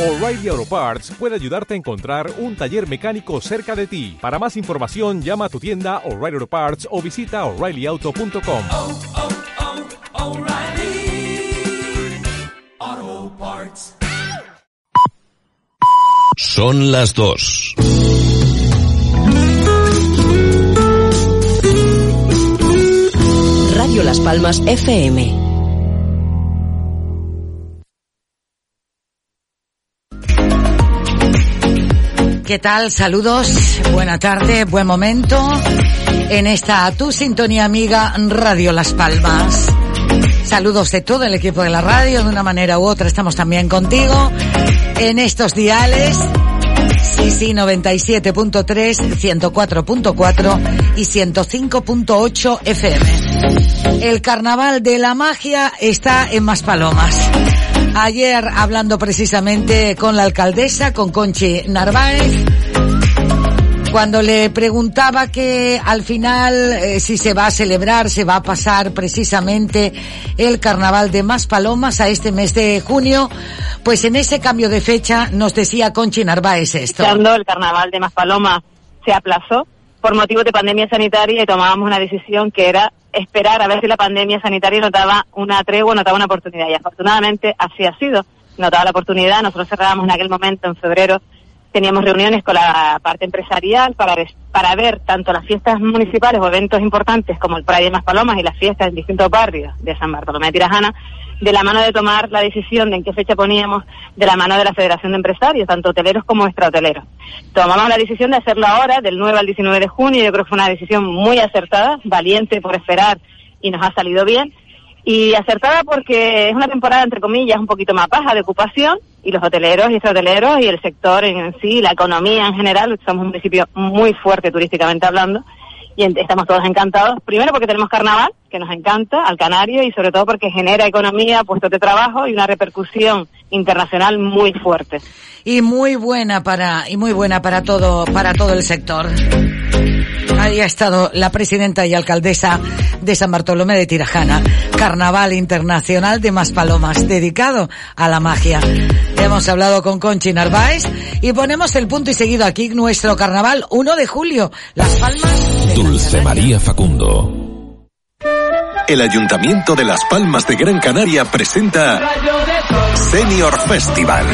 O'Reilly Auto Parts puede ayudarte a encontrar un taller mecánico cerca de ti. Para más información, llama a tu tienda O'Reilly Auto Parts o visita oreillyauto.com. oh, oh, Parts. Son las dos. Radio Las Palmas FM. ¿Qué tal? Saludos, buena tarde, buen momento en esta tu sintonía amiga Radio Las Palmas. Saludos de todo el equipo de la radio, de una manera u otra estamos también contigo en estos diales. Sí, sí, 97.3, 104.4 y 105.8 FM. El carnaval de la magia está en Maspalomas. Ayer hablando precisamente con la alcaldesa, con Conchi Narváez, cuando le preguntaba que al final eh, si se va a celebrar, se va a pasar precisamente el carnaval de Maspalomas a este mes de junio, pues en ese cambio de fecha nos decía Conchi Narváez esto. El carnaval de se aplazó por motivo de pandemia sanitaria y tomábamos una decisión que era esperar a ver si la pandemia sanitaria nos daba una tregua, nos daba una oportunidad. Y afortunadamente así ha sido. Nos daba la oportunidad. Nosotros cerrábamos en aquel momento, en febrero, teníamos reuniones con la parte empresarial para, para ver tanto las fiestas municipales o eventos importantes como el Pride de Maspalomas y las fiestas en distintos barrios de San Bartolomé de Tirajana, de la mano de tomar la decisión de en qué fecha poníamos, de la mano de la Federación de Empresarios, tanto hoteleros como extrahoteleros. Tomamos la decisión de hacerlo ahora, del 9 al 19 de junio, yo creo que fue una decisión muy acertada, valiente por esperar y nos ha salido bien. Y acertada porque es una temporada, entre comillas, un poquito más baja de ocupación y los hoteleros y extrahoteleros y el sector en sí, la economía en general, somos un municipio muy fuerte turísticamente hablando y estamos todos encantados. Primero porque tenemos carnaval, que nos encanta, al canario, y sobre todo porque genera economía, puestos de trabajo y una repercusión internacional muy fuerte. Y muy buena para, y muy buena para todo, para todo el sector. Ahí ha estado la presidenta y alcaldesa de San Bartolomé de Tirajana, Carnaval Internacional de Maspalomas, dedicado a la magia. Hemos hablado con Conchi Narváez y ponemos el punto y seguido aquí nuestro carnaval 1 de julio, Las Palmas. De Dulce María Facundo. El Ayuntamiento de Las Palmas de Gran Canaria presenta Senior Festival.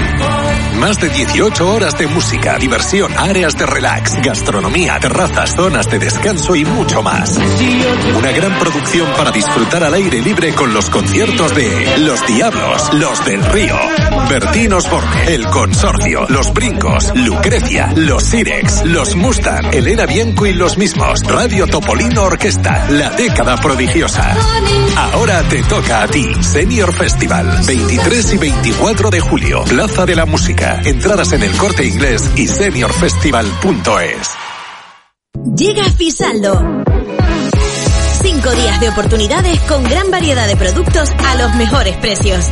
Más de 18 horas de música, diversión, áreas de relax, gastronomía, terrazas, zonas de descanso y mucho más. Una gran producción para disfrutar al aire libre con los conciertos de Los Diablos, Los del Río, Bertín Osborne, El Consorcio, Los Brincos, Lucrecia, Los Sirex, Los Mustang, Elena Bianco y los mismos, Radio Topolino Orquesta, La Década Prodigiosa. Ahora te toca a ti, Senior Festival, 23 y 24 de julio, Plaza de la Música. Entradas en el corte inglés y seniorfestival.es. Llega Fisaldo. Cinco días de oportunidades con gran variedad de productos a los mejores precios.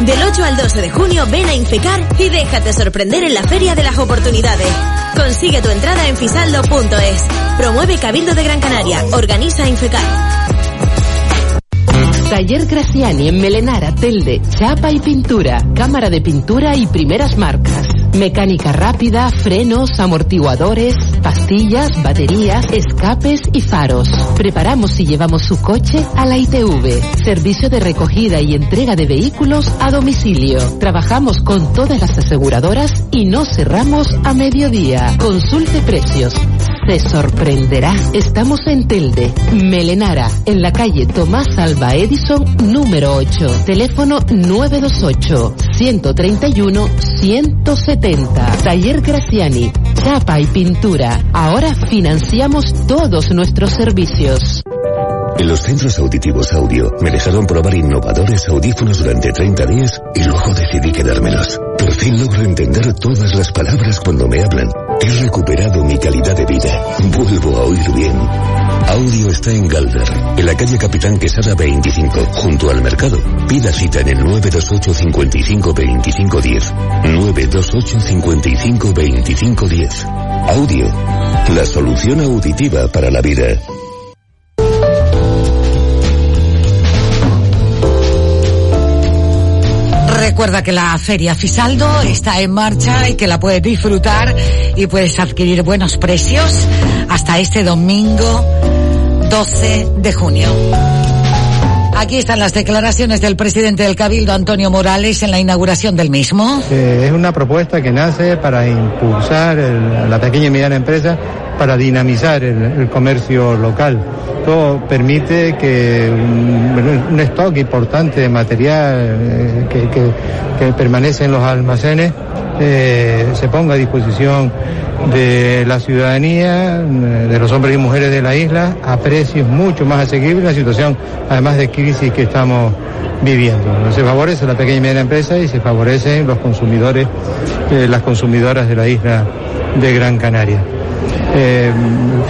Del 8 al 12 de junio ven a Infecar y déjate sorprender en la Feria de las Oportunidades. Consigue tu entrada en fisaldo.es. Promueve Cabildo de Gran Canaria. Organiza Infecar. Taller Graciani en Melenara, Telde, chapa y pintura, cámara de pintura y primeras marcas. Mecánica rápida, frenos, amortiguadores, pastillas, baterías, escapes y faros. Preparamos y llevamos su coche a la ITV. Servicio de recogida y entrega de vehículos a domicilio. Trabajamos con todas las aseguradoras y no cerramos a mediodía. Consulte precios. Se sorprenderá. Estamos en Telde, Melenara, en la calle Tomás Alba Edison, número 8. Teléfono 928 131 170. Taller Graciani, chapa y pintura. Ahora financiamos todos nuestros servicios. En los centros auditivos audio me dejaron probar innovadores audífonos durante 30 días y luego decidí quedármelos. Por fin logro entender todas las palabras cuando me hablan. He recuperado mi calidad de vida. Vuelvo a oír bien. Audio está en Galder, en la calle Capitán Quesada 25, junto al mercado. Pida cita en el 928 55 25 10. 928 55 25 10. Audio, la solución auditiva para la vida. Recuerda que la Feria Fisaldo está en marcha y que la puedes disfrutar y puedes adquirir buenos precios hasta este domingo 12 de junio. Aquí están las declaraciones del presidente del Cabildo, Antonio Morales, en la inauguración del mismo. Eh, es una propuesta que nace para impulsar la pequeña y mediana empresa, para dinamizar el, comercio local. Esto permite que un, un stock importante de material eh, que, permanece en los almacenes eh, se ponga a disposición de la ciudadanía, eh, de los hombres y mujeres de la isla, a precios mucho más asequibles, la situación además de crisis que estamos viviendo. Se favorece la pequeña y mediana empresa y se favorecen los consumidores, eh, las consumidoras de la isla de Gran Canaria. Eh,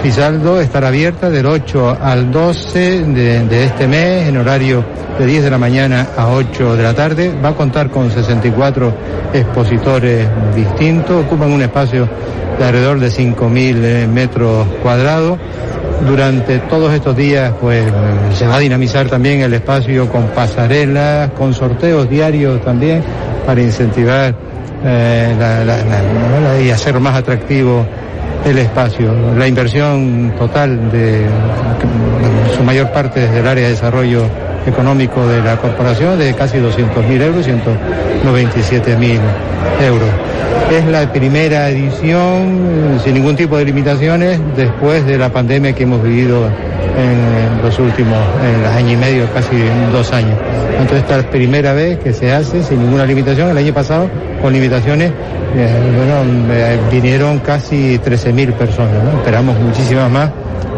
Fisaldo estará abierta del 8 al 12 de, este mes en horario de 10 de la mañana a 8 de la tarde. Va a contar con 64 expositores distintos, ocupan un espacio de alrededor de 5.000 eh, metros cuadrados. Durante todos estos días, pues se va a dinamizar también el espacio con pasarelas, con sorteos diarios también para incentivar eh, y hacer más atractivo el espacio. La inversión total de su mayor parte desde el área de desarrollo económico de la corporación de casi 200.000 euros, 197.000 euros. Es la primera edición sin ningún tipo de limitaciones después de la pandemia que hemos vivido en los últimos en año y medio, casi dos años. Entonces esta es la primera vez que se hace sin ninguna limitación. El año pasado con limitaciones eh, bueno, eh, vinieron casi 13.000 personas. ¿no? Esperamos muchísimas más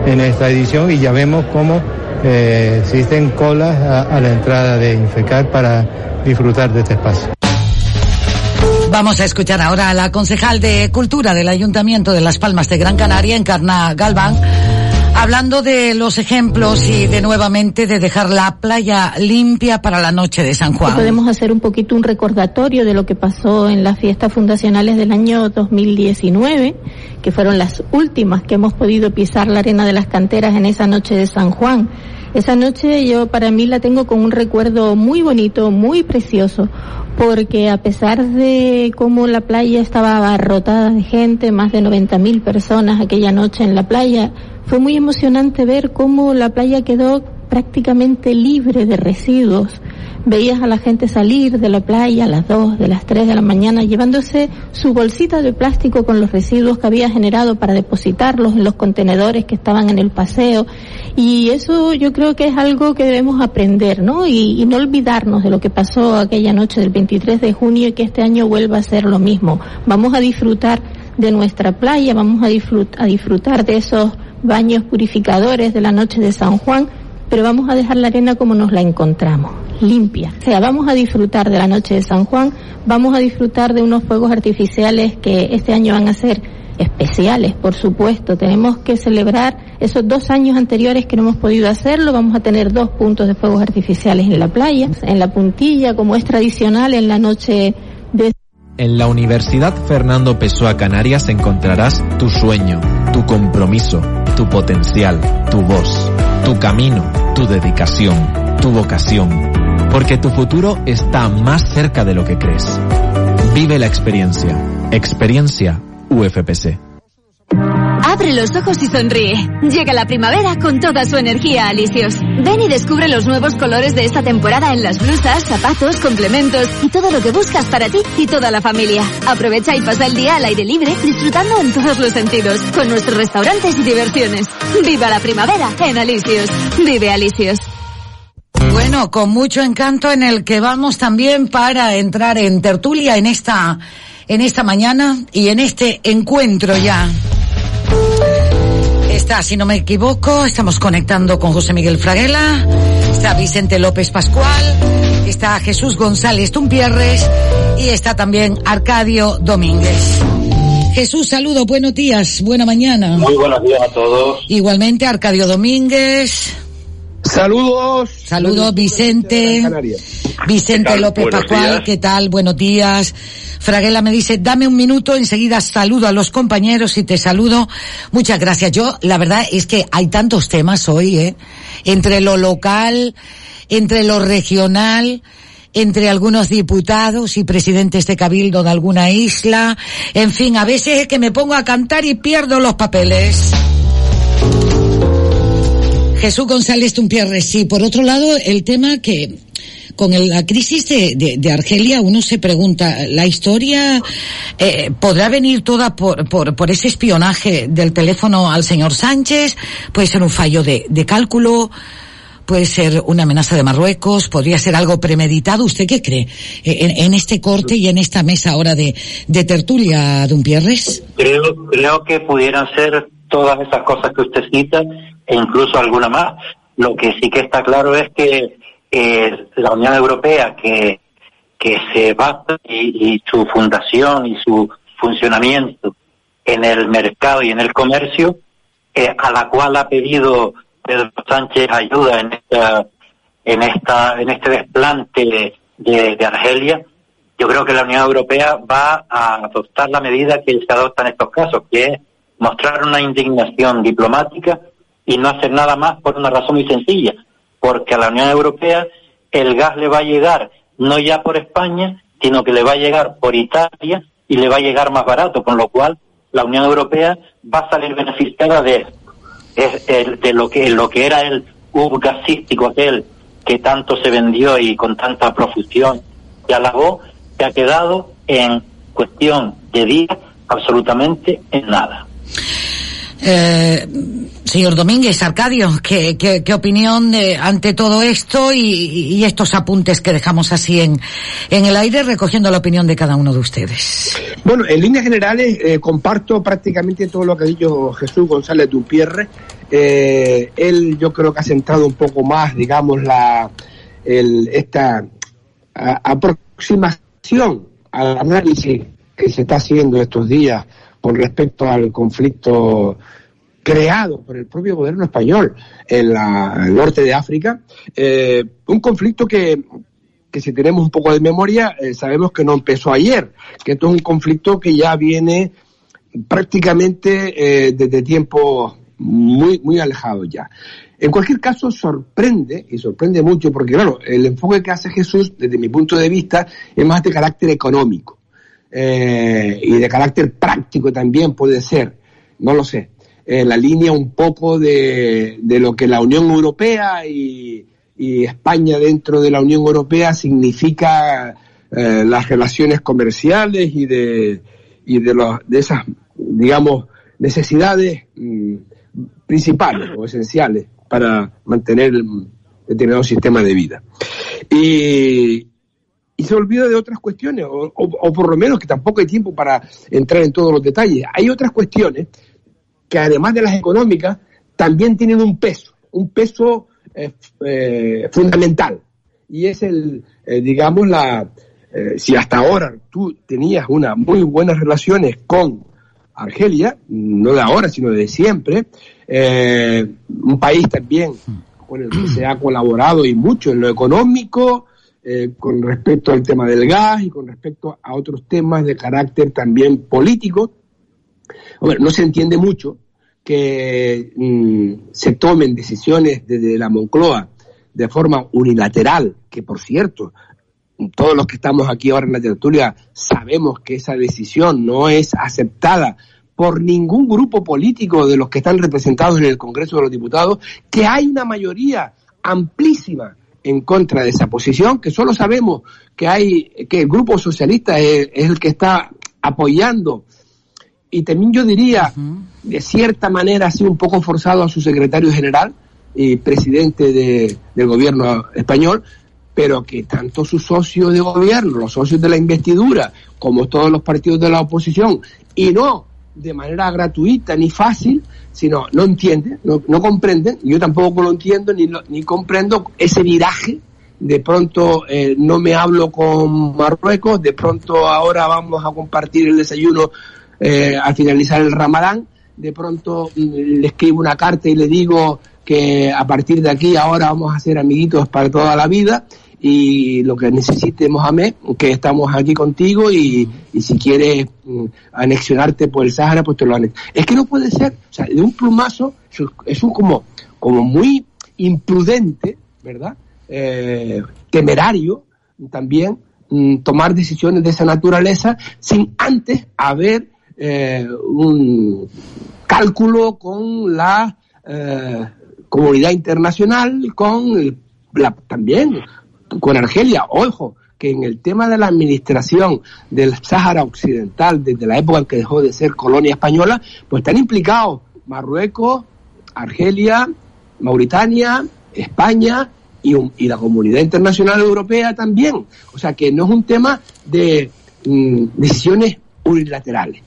en esta edición y ya vemos cómo eh, existen colas a, a la entrada de Infecar para disfrutar de este espacio. Vamos a escuchar ahora a la concejal de Cultura del Ayuntamiento de Las Palmas de Gran Canaria, Encarna Galván, hablando de los ejemplos y de nuevamente de dejar la playa limpia para la noche de San Juan. Podemos hacer un poquito un recordatorio de lo que pasó en las fiestas fundacionales del año 2019, que fueron las últimas que hemos podido pisar la arena de las canteras en esa noche de San Juan. Esa noche yo para mí la tengo con un recuerdo muy bonito, muy precioso, porque a pesar de cómo la playa estaba abarrotada de gente, más de 90.000 personas aquella noche en la playa, fue muy emocionante ver cómo la playa quedó prácticamente libre de residuos. Veías a la gente salir de la playa a las 2, de las 3 de la mañana, llevándose su bolsita de plástico con los residuos que había generado para depositarlos en los contenedores que estaban en el paseo. Y eso yo creo que es algo que debemos aprender, ¿no? Y, no olvidarnos de lo que pasó aquella noche del 23 de junio y que este año vuelva a ser lo mismo. Vamos a disfrutar de nuestra playa, vamos a, disfrut- a disfrutar de esos baños purificadores de la noche de San Juan, pero vamos a dejar la arena como nos la encontramos, limpia. O sea, vamos a disfrutar de la noche de San Juan, vamos a disfrutar de unos fuegos artificiales que este año van a ser especiales, por supuesto. Tenemos que celebrar esos dos años anteriores que no hemos podido hacerlo. Vamos a tener dos puntos de fuegos artificiales en la playa, en la puntilla, como es tradicional en la noche de En la Universidad Fernando Pessoa Canarias encontrarás tu sueño, tu compromiso, tu potencial, tu voz, tu camino, tu dedicación, tu vocación. Porque tu futuro está más cerca de lo que crees. Vive la experiencia. Experiencia UFPC. Abre los ojos y sonríe. Llega la primavera con toda su energía a Alicios. Ven y descubre los nuevos colores de esta temporada en las blusas, zapatos, complementos y todo lo que buscas para ti y toda la familia. Aprovecha y pasa el día al aire libre disfrutando en todos los sentidos con nuestros restaurantes y diversiones. Viva la primavera en Alicios. Vive Alicios. Bueno, con mucho encanto en el que vamos también para entrar en tertulia en esta, en esta mañana y en este encuentro ya. Está, si no me equivoco, estamos conectando con José Miguel Fraguela, está Vicente López Pascual, está Jesús González Tumpierres y está también Arcadio Domínguez. Jesús, saludo, buenos días, buena mañana. Muy buenos días a todos. Igualmente, Arcadio Domínguez. Saludos. Saludos, Vicente. Vicente. López Pascual. ¿qué tal? Buenos días. Fraguela me dice, dame un minuto, enseguida saludo a los compañeros y te saludo. Muchas gracias. Yo, la verdad es que hay tantos temas hoy, ¿eh? Entre lo local, entre lo regional, entre algunos diputados y presidentes de cabildo de alguna isla. En fin, a veces es que me pongo a cantar y pierdo los papeles. Jesús González Tumpierre, sí. Por otro lado, el tema que con el- la crisis de, de- Argelia uno se pregunta, ¿la historia eh, podrá venir toda por, por, por ese espionaje del teléfono al señor Sánchez? ¿Puede ser un fallo de, de cálculo? ¿Puede ser una amenaza de Marruecos? ¿Podría ser algo premeditado? ¿Usted qué cree? Eh, En, en este corte y en esta mesa ahora de, de tertulia, Dumpierres. Creo, creo que pudieran ser todas esas cosas que usted cita e incluso alguna más. Lo que sí que está claro es que eh, la Unión Europea, que, que se basa y, su fundación y su funcionamiento en el mercado y en el comercio, eh, a la cual ha pedido Pedro Sánchez ayuda en esta en esta en este desplante de, de Argelia, yo creo que la Unión Europea va a adoptar la medida que se adopta en estos casos, que es mostrar una indignación diplomática y no hacer nada más por una razón muy sencilla, porque a la Unión Europea el gas le va a llegar no ya por España, sino que le va a llegar por Italia y le va a llegar más barato, con lo cual la Unión Europea va a salir beneficiada de el- de lo que lo que era el hub gasístico aquel que tanto se vendió y con tanta profusión y alabó, se ha quedado en cuestión de días absolutamente en nada. Eh, señor Domínguez, Arcadio, ¿qué, qué, qué opinión ante todo esto y, estos apuntes que dejamos así en, el aire recogiendo la opinión de cada uno de ustedes? Bueno, en líneas generales eh, comparto prácticamente todo lo que ha dicho Jesús González Dupierre. Eh, él yo creo que ha centrado un poco más, digamos, la esta aproximación al análisis que se está haciendo estos días con respecto al conflicto creado por el propio gobierno español en la- el norte de África, eh, un conflicto que, que si tenemos un poco de memoria, eh, sabemos que no empezó ayer, que esto es un conflicto que ya viene prácticamente eh, desde tiempos muy, muy alejados ya. En cualquier caso, sorprende, y sorprende mucho, porque claro, el enfoque que hace Jesús, desde mi punto de vista, es más de carácter económico. Eh, y de carácter práctico también puede ser, no lo sé, en la línea un poco de, de lo que la Unión Europea y, y España dentro de la Unión Europea significa eh, las relaciones comerciales y de, y de, los, de esas, digamos, necesidades mm, principales o esenciales para mantener el determinado sistema de vida. Y, se olvida de otras cuestiones, o, por lo menos que tampoco hay tiempo para entrar en todos los detalles. Hay otras cuestiones que además de las económicas, también tienen un peso, un peso eh, eh, fundamental. Y es el, eh, digamos, la, eh, si hasta ahora tú tenías unas muy buenas relaciones con Argelia, no de ahora, sino de siempre, eh, un país también con el que se ha colaborado y mucho en lo económico, eh, con respecto al tema del gas y con respecto a otros temas de carácter también político. No se entiende mucho que mm, se tomen decisiones desde la Moncloa de forma unilateral, que por cierto, todos los que estamos aquí ahora en la tertulia sabemos que esa decisión no es aceptada por ningún grupo político de los que están representados en el Congreso de los Diputados, que hay una mayoría amplísima en contra de esa posición, que solo sabemos que hay, que el grupo socialista es, es el que está apoyando. Y también yo diría, de cierta manera, sido un poco forzado a su secretario general y presidente de- del gobierno español, pero que tanto sus socios de gobierno, los socios de la investidura, como todos los partidos de la oposición, y no de manera gratuita ni fácil, sino no entienden, no, no comprenden, yo tampoco lo entiendo ni, lo- ni comprendo ese viraje. De pronto eh, no me hablo con Marruecos, de pronto ahora vamos a compartir el desayuno eh, al finalizar el Ramadán, de pronto mm, le escribo una carta y le digo que a partir de aquí ahora vamos a ser amiguitos para toda la vida y lo que necesite Mohamed, que estamos aquí contigo y, si quieres mm, anexionarte por el Sahara, pues te lo anex. Es que no puede ser, o sea, de un plumazo, es un como, como muy imprudente, ¿verdad? Eh, temerario, también mm, tomar decisiones de esa naturaleza sin antes haber eh, un cálculo con la eh, comunidad internacional, con la, también con Argelia. Ojo, que en el tema de la administración del Sáhara Occidental, desde la época en que dejó de ser colonia española, pues están implicados Marruecos, Argelia, Mauritania, España y, la comunidad internacional europea también. O sea que no es un tema de mm, decisiones unilaterales.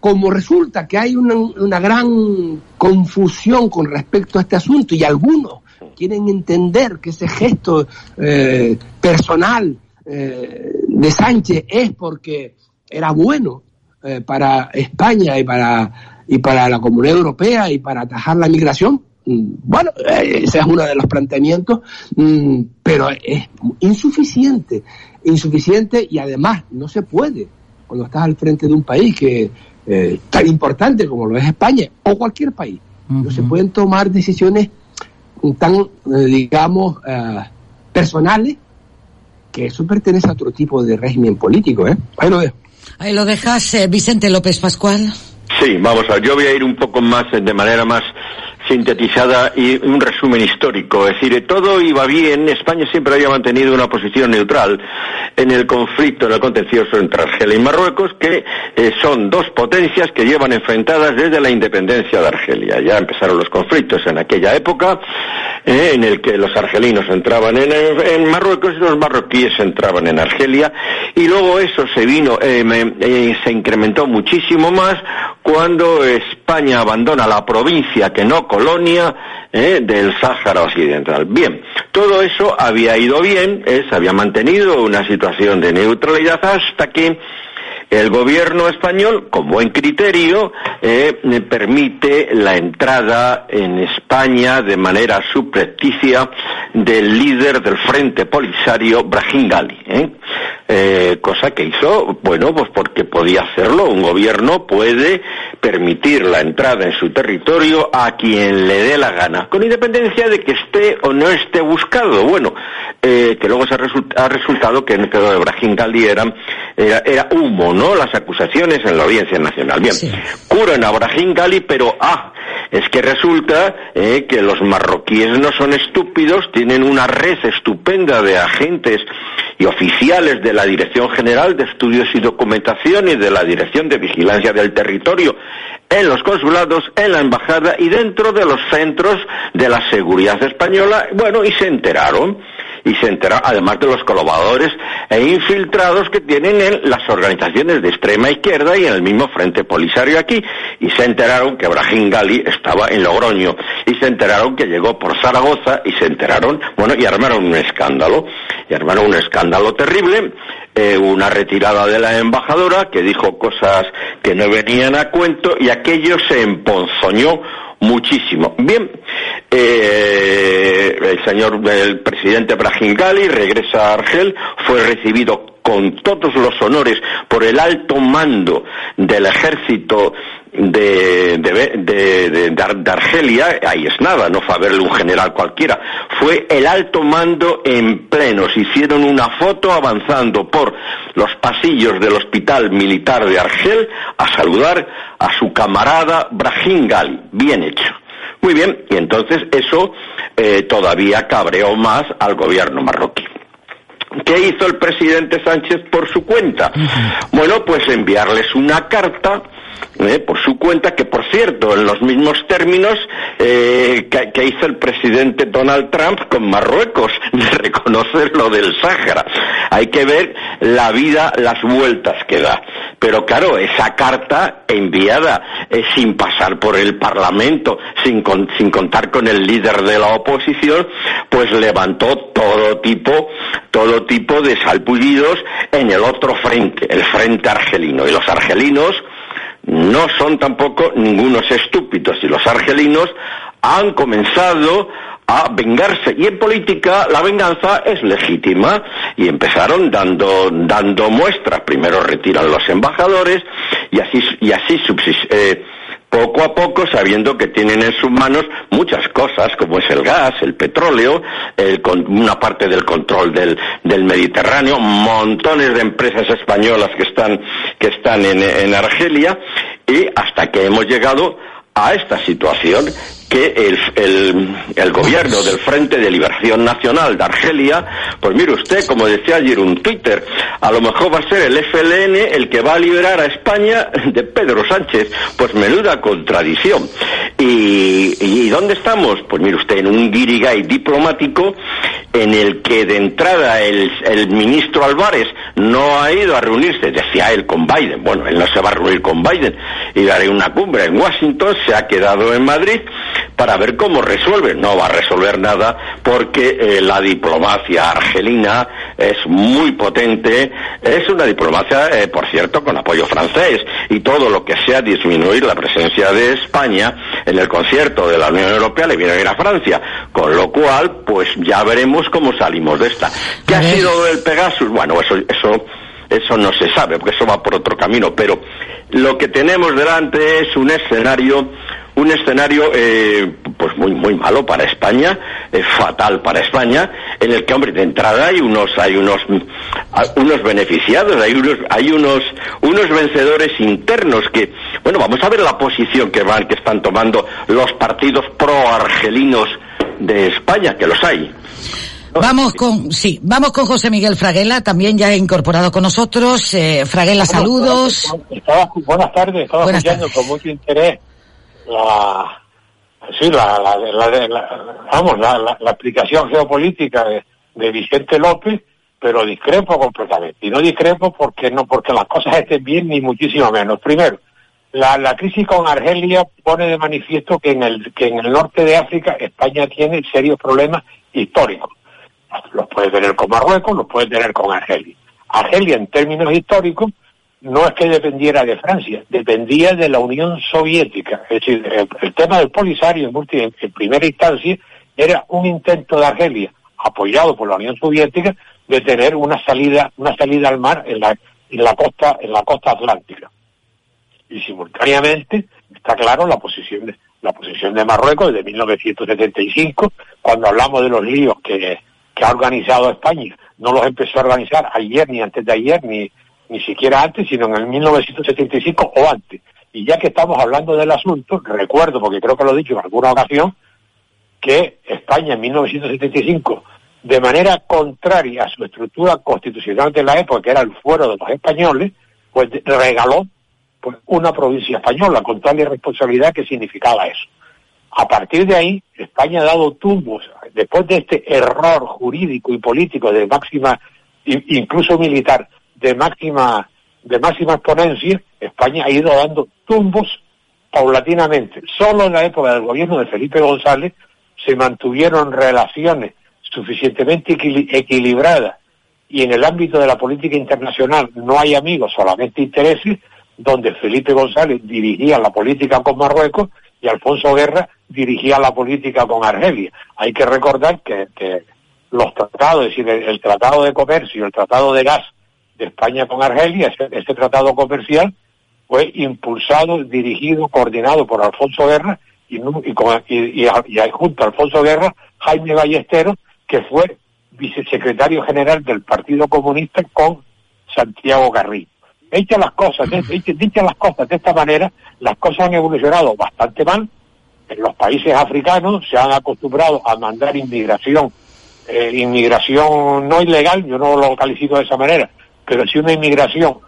Como resulta que hay una gran confusión con respecto a este asunto y algunos quieren entender que ese gesto eh, personal eh, de Sánchez es porque era bueno eh, para España y para, y para la comunidad europea y para atajar la migración, mm, bueno, ese es uno de los planteamientos, mm, pero es insuficiente, insuficiente y además no se puede cuando estás al frente de un país que eh, tan importante como lo es España o cualquier país. No se pueden tomar decisiones tan, eh, digamos, eh, personales, que eso pertenece a otro tipo de régimen político. ¿eh? Ahí lo dejo. Ahí lo dejas, eh, Vicente López Pascual. Sí, vamos a ver, yo voy a ir un poco más, eh, de manera más sintetizada y un resumen histórico. Es decir, todo iba bien, España siempre había mantenido una posición neutral en el conflicto, en el contencioso entre Argelia y Marruecos, que eh, son dos potencias que llevan enfrentadas desde la independencia de Argelia. Ya empezaron los conflictos en aquella época, eh, en el que los argelinos entraban en, en Marruecos y los marroquíes entraban en Argelia, y luego eso se vino, eh, me- eh, se incrementó muchísimo más cuando España abandona la provincia que no colonia eh, del Sáhara Occidental. Bien, todo eso había ido bien, eh, se había mantenido una situación de neutralidad hasta que el gobierno español, con buen criterio, eh, permite la entrada en España de manera subrepticia del líder del Frente Polisario, Brahim Gali. ¿eh? Eh, cosa que hizo, bueno, pues porque podía hacerlo. Un gobierno puede permitir la entrada en su territorio a quien le dé la gana, con independencia de que esté o no esté buscado. Bueno, eh, que luego se ha, result- ha resultado que en lo de Brahim Gali era, era, era humo, ¿no? Las acusaciones en la Audiencia Nacional. Bien, curan a Brahim Gali, pero ah, es que resulta eh, que los marroquíes no son estúpidos, tienen una red estupenda de agentes y oficiales de la Dirección General de Estudios y Documentación y de la Dirección de Vigilancia del Territorio en los consulados, en la embajada y dentro de los centros de la seguridad española. Bueno, y se enteraron y se enteraron, además de los colaboradores e infiltrados que tienen en las organizaciones de extrema izquierda y en el mismo Frente Polisario aquí, y se enteraron que Brahim Gali estaba en Logroño, y se enteraron que llegó por Zaragoza, y se enteraron, bueno, y armaron un escándalo, y armaron un escándalo terrible, eh, una retirada de la embajadora que dijo cosas que no venían a cuento, y aquello se emponzoñó muchísimo. Bien, eh, el señor, el presidente Brahim Gali regresa a Argel, fue recibido con todos los honores por el alto mando del ejército de, de, de- de- de Ar- de Argelia, ahí es nada, no fue a verle un general cualquiera, fue el alto mando en pleno, se hicieron una foto avanzando por los pasillos del hospital militar de Argel a saludar a su camarada Brahim Gali, bien hecho. Muy bien, y entonces eso eh, todavía cabreó más al gobierno marroquí. ¿Qué hizo el presidente Sánchez por su cuenta? Bueno, pues enviarles una carta eh, por su cuenta, que por cierto, en los mismos términos eh, que, hizo el presidente Donald Trump con Marruecos, de reconocer lo del Sáhara. Hay que ver la vida, las vueltas que da. Pero claro, esa carta enviada eh, sin pasar por el Parlamento, sin, con- sin contar con el líder de la oposición, pues levantó todo tipo, todo tipo de salpullidos en el otro frente, el frente argelino. Y los argelinos no son tampoco ningunos estúpidos y los argelinos han comenzado a vengarse. Y en política la venganza es legítima y empezaron dando dando muestras. Primero retiran los embajadores y así y así eh, poco a poco sabiendo que tienen en sus manos muchas cosas como es el gas, el petróleo, una parte del control del, del Mediterráneo, montones de empresas españolas que están, que están en Argelia y hasta que hemos llegado a esta situación que el, el- gobierno del Frente de Liberación Nacional de Argelia, pues mire usted, como decía ayer un Twitter, a lo mejor va a ser el FLN el que va a liberar a España de Pedro Sánchez. Pues menuda contradicción. ¿Y, y dónde estamos? Pues mire usted, en un guirigay diplomático en el que de entrada el, el ministro Álvarez no ha ido a reunirse, decía él, con Biden. Bueno, él no se va a reunir con Biden y daré una cumbre en Washington, se ha quedado en Madrid para ver cómo resuelve. No va a resolver nada porque eh, la diplomacia argelina es muy potente, es una diplomacia, eh, por cierto, con apoyo francés y todo lo que sea disminuir la presencia de España en el concierto de la Unión Europea le viene a ir a Francia, con lo cual, pues ya veremos cómo salimos de esta. ¿Qué ha sido del Pegasus? Bueno, eso, eso, eso no se sabe, porque eso va por otro camino, pero lo que tenemos delante es un escenario un escenario eh, pues muy muy malo para España eh, fatal para España en el que hombre de entrada hay unos hay unos a- unos beneficiados hay unos hay unos unos vencedores internos que bueno vamos a ver la posición que van que están tomando los partidos pro argelinos de España que los hay Vamos con, sí, vamos con José Miguel Fraguela, también ya incorporado con nosotros. Eh, Fraguela, saludos. Buenas tardes, estaba Buenas escuchando con mucho interés la, sí, la, la, la- la- vamos, la, explicación geopolítica de, de Vicente López, pero discrepo completamente. Y no discrepo porque no porque las cosas estén bien ni muchísimo menos. Primero, la, la crisis con Argelia pone de manifiesto que en el que en el norte de África España tiene serios problemas históricos. Los puede tener con Marruecos, los puede tener con Argelia. Argelia, en términos históricos, no es que dependiera de Francia, dependía de la Unión Soviética. Es decir, el, tema del Polisario en, ulti- en- primera instancia era un intento de Argelia, apoyado por la Unión Soviética, de tener una salida, una salida al mar en la, en la costa, en la costa atlántica. Y simultáneamente está claro la posición de, de Marruecos desde 1975, cuando hablamos de los líos que ha organizado España. No los empezó a organizar ayer, ni antes de ayer, ni, ni siquiera antes, sino en el 1975 o antes. Y ya que estamos hablando del asunto, recuerdo, porque creo que lo he dicho en alguna ocasión, que España en 1975, de manera contraria a su estructura constitucional de la época, que era el fuero de los españoles, pues regaló pues, una provincia española, con toda la irresponsabilidad que significaba eso. A partir de ahí, España ha dado tumbos, después de este error jurídico y político de máxima, incluso militar, de máxima, de máxima exponencia, España ha ido dando tumbos paulatinamente. Solo en la época del gobierno de Felipe González se mantuvieron relaciones suficientemente equili- equilibradas y en el ámbito de la política internacional no hay amigos, solamente intereses, donde Felipe González dirigía la política con Marruecos y Alfonso Guerra dirigía la política con Argelia. Hay que recordar que, que los tratados, es decir, el, el tratado de comercio, el tratado de gas de España con Argelia, ese tratado comercial fue impulsado, dirigido, coordinado por Alfonso Guerra y, y, junto a Alfonso Guerra, Jaime Ballesteros, que fue vicesecretario general del Partido Comunista con Santiago Garrido. Hechas las cosas, dichas las cosas de esta manera, las cosas han evolucionado bastante mal. En los países africanos se han acostumbrado a mandar inmigración, eh, inmigración no ilegal, yo no lo califico de esa manera, pero sí una inmigración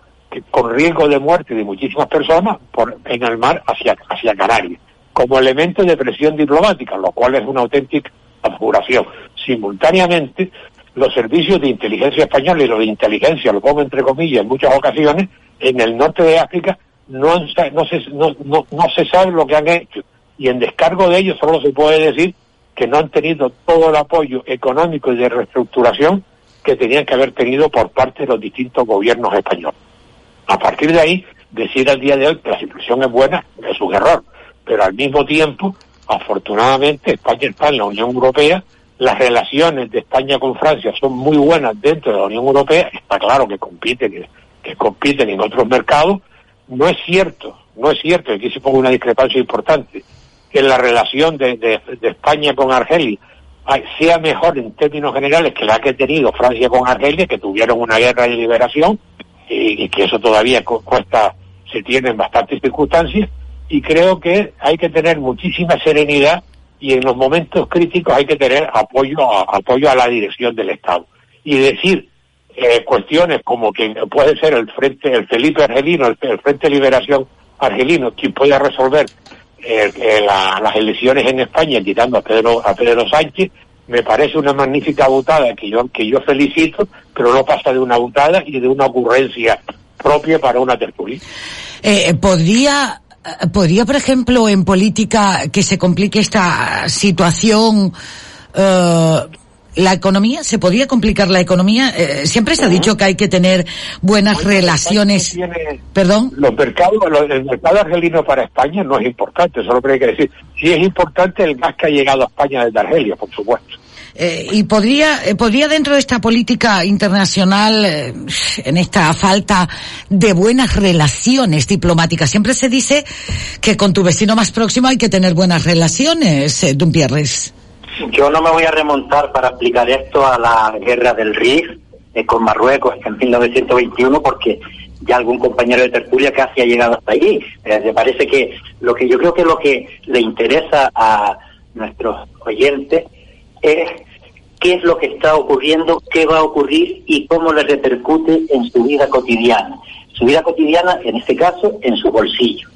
con riesgo de muerte de muchísimas personas en el mar hacia, hacia Canarias, como elemento de presión diplomática, lo cual es una auténtica abjuración. Simultáneamente, los servicios de inteligencia española y los de inteligencia, lo pongo entre comillas en muchas ocasiones, en el norte de África no, no, se, no, no, no se sabe lo que han hecho. Y en descargo de ellos solo se puede decir que no han tenido todo el apoyo económico y de reestructuración que tenían que haber tenido por parte de los distintos gobiernos españoles. A partir de ahí, decir al día de hoy que la situación es buena es un error. Pero al mismo tiempo, afortunadamente, España está en la Unión Europea, las relaciones de España con Francia son muy buenas dentro de la Unión Europea, está claro que compiten, que compiten en otros mercados. No es cierto, no es cierto, aquí se pone una discrepancia importante, que la relación de, de- España con Argelia sea mejor en términos generales que la que ha tenido Francia con Argelia, que tuvieron una guerra de liberación, y, que eso todavía cu- cuesta, se tiene en bastantes circunstancias, y creo que hay que tener muchísima serenidad y en los momentos críticos hay que tener apoyo a, apoyo a la dirección del Estado. Y decir eh, cuestiones como que puede ser el frente, el Felipe Argelino, el, el Frente de Liberación Argelino, quien pueda resolver eh, eh, la- las elecciones en España quitando a Pedro, a Pedro Sánchez, me parece una magnífica butada que yo, que yo felicito, pero no pasa de una butada y de una ocurrencia propia para una tertulia. Eh, ¿Podría, eh, podría, por ejemplo, en política que se complique esta situación, eh, la economía? ¿Se podría complicar la economía? Eh, siempre se ha dicho que hay que tener buenas relaciones. Tiene- Perdón. Los mercados, los- el mercado argelino para España no es importante, eso es lo que hay que decir. Sí es importante el gas que ha llegado a España desde Argelia, por supuesto. Eh, y podría, eh, podría dentro de esta política internacional, eh, en esta falta de buenas relaciones diplomáticas, siempre se dice que con tu vecino más próximo hay que tener buenas relaciones, eh, Dumpierres. Yo no me voy a remontar para explicar esto a la guerra del RIF eh, con Marruecos en 1921 porque ya algún compañero de tertulia casi ha llegado hasta allí. Eh, me parece que lo que yo creo que lo que le interesa a nuestros oyentes es qué es lo que está ocurriendo, qué va a ocurrir y cómo le repercute en su vida cotidiana. Su vida cotidiana, en este caso, en su bolsillo.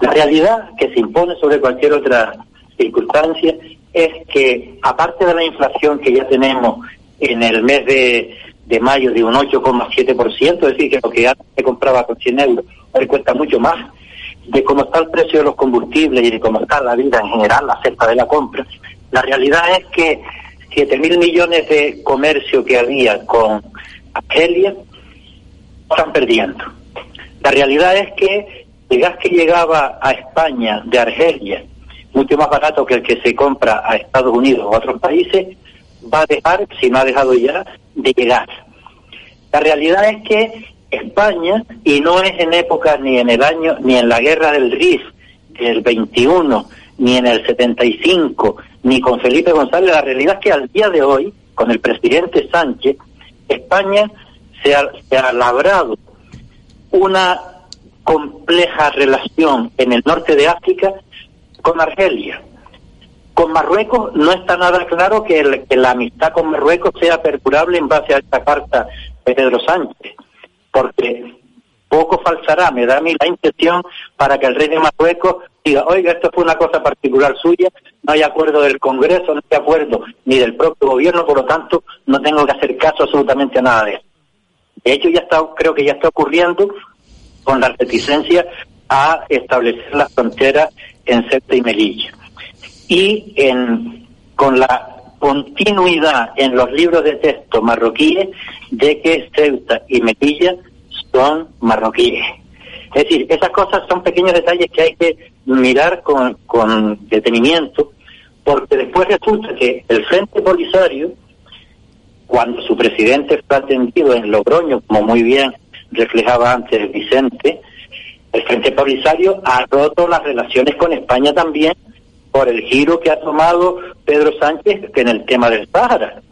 La realidad que se impone sobre cualquier otra circunstancia es que, aparte de la inflación que ya tenemos en el mes de, de mayo de un 8,7%, es decir, que lo que antes se compraba con 100 euros hoy cuesta mucho más, de cómo está el precio de los combustibles y de cómo está la vida en general, la de la compra, la realidad es que 7 mil millones de comercio que había con Argelia están perdiendo. La realidad es que el gas que llegaba a España de Argelia, mucho más barato que el que se compra a Estados Unidos o a otros países, va a dejar, si no ha dejado ya, de llegar. La realidad es que España, y no es en época ni en el año, ni en la guerra del RIF del 21, ni en el 75, ni con Felipe González, la realidad es que al día de hoy, con el presidente Sánchez, España se ha, se ha labrado una compleja relación en el norte de África con Argelia. Con Marruecos no está nada claro que, la amistad con Marruecos sea perdurable en base a esta carta de Pedro Sánchez, porque poco faltará, me da a mí la impresión, para que el rey de Marruecos diga, oiga, esto fue una cosa particular suya, no hay acuerdo del Congreso, no hay acuerdo ni del propio gobierno, por lo tanto, no tengo que hacer caso absolutamente a nada de eso. De hecho, ya está, creo que ya está ocurriendo con la reticencia a establecer las fronteras en Ceuta y Melilla. Y en, con la continuidad en los libros de texto marroquíes de que Ceuta y Melilla son marroquíes. Es decir, esas cosas son pequeños detalles que hay que mirar con, con detenimiento, porque después resulta que el Frente Polisario, cuando su presidente fue atendido en Logroño, como muy bien reflejaba antes Vicente, el Frente Polisario ha roto las relaciones con España también por el giro que ha tomado Pedro Sánchez en el tema del Sáhara.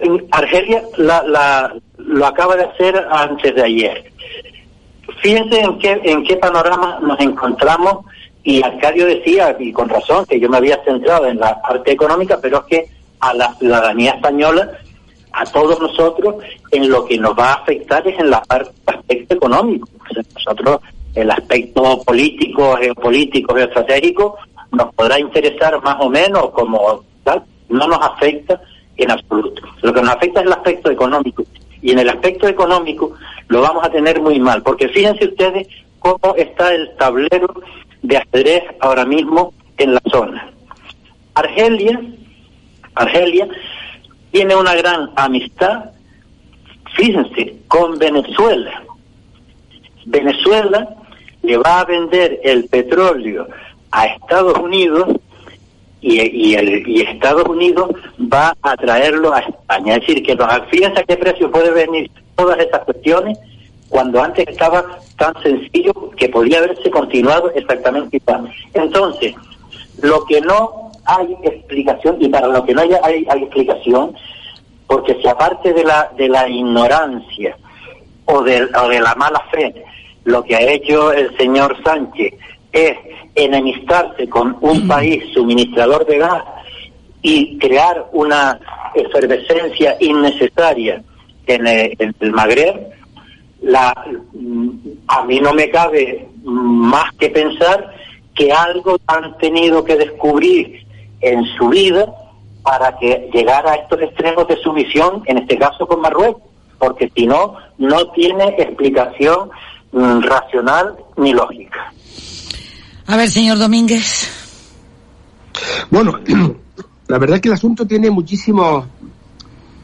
En Argelia lo acaba de hacer antes de ayer. Fíjense en qué, en qué panorama nos encontramos y Arcadio decía, y con razón, que yo me había centrado en la parte económica, pero es que a la ciudadanía española, a todos nosotros, en lo que nos va a afectar es en la parte aspecto económico. Nosotros, el aspecto político, geopolítico, geoestratégico, nos podrá interesar más o menos como tal, no nos afecta en absoluto. Lo que nos afecta es el aspecto económico. Y en el aspecto económico lo vamos a tener muy mal, porque fíjense ustedes cómo está el tablero de ajedrez ahora mismo en la zona. Argelia, Argelia tiene una gran amistad, fíjense, con Venezuela. Venezuela le va a vender el petróleo a Estados Unidos y, y, Estados Unidos va a traerlo a España. Es decir, que los, fíjense a qué precio puede venir todas estas cuestiones cuando antes estaba tan sencillo que podía haberse continuado exactamente igual. Entonces, lo que no hay explicación, y para lo que no hay, hay, hay explicación, porque si aparte de la, de la ignorancia o de, o de la mala fe, lo que ha hecho el señor Sánchez es enemistarse con un país suministrador de gas y crear una efervescencia innecesaria en el, en el Magreb, la, a mí no me cabe más que pensar que algo han tenido que descubrir en su vida para que llegara a estos extremos de sumisión, en este caso con Marruecos, porque si no, no tiene explicación mm, racional ni lógica. A ver, señor Domínguez. Bueno, la verdad es que el asunto tiene muchísimos,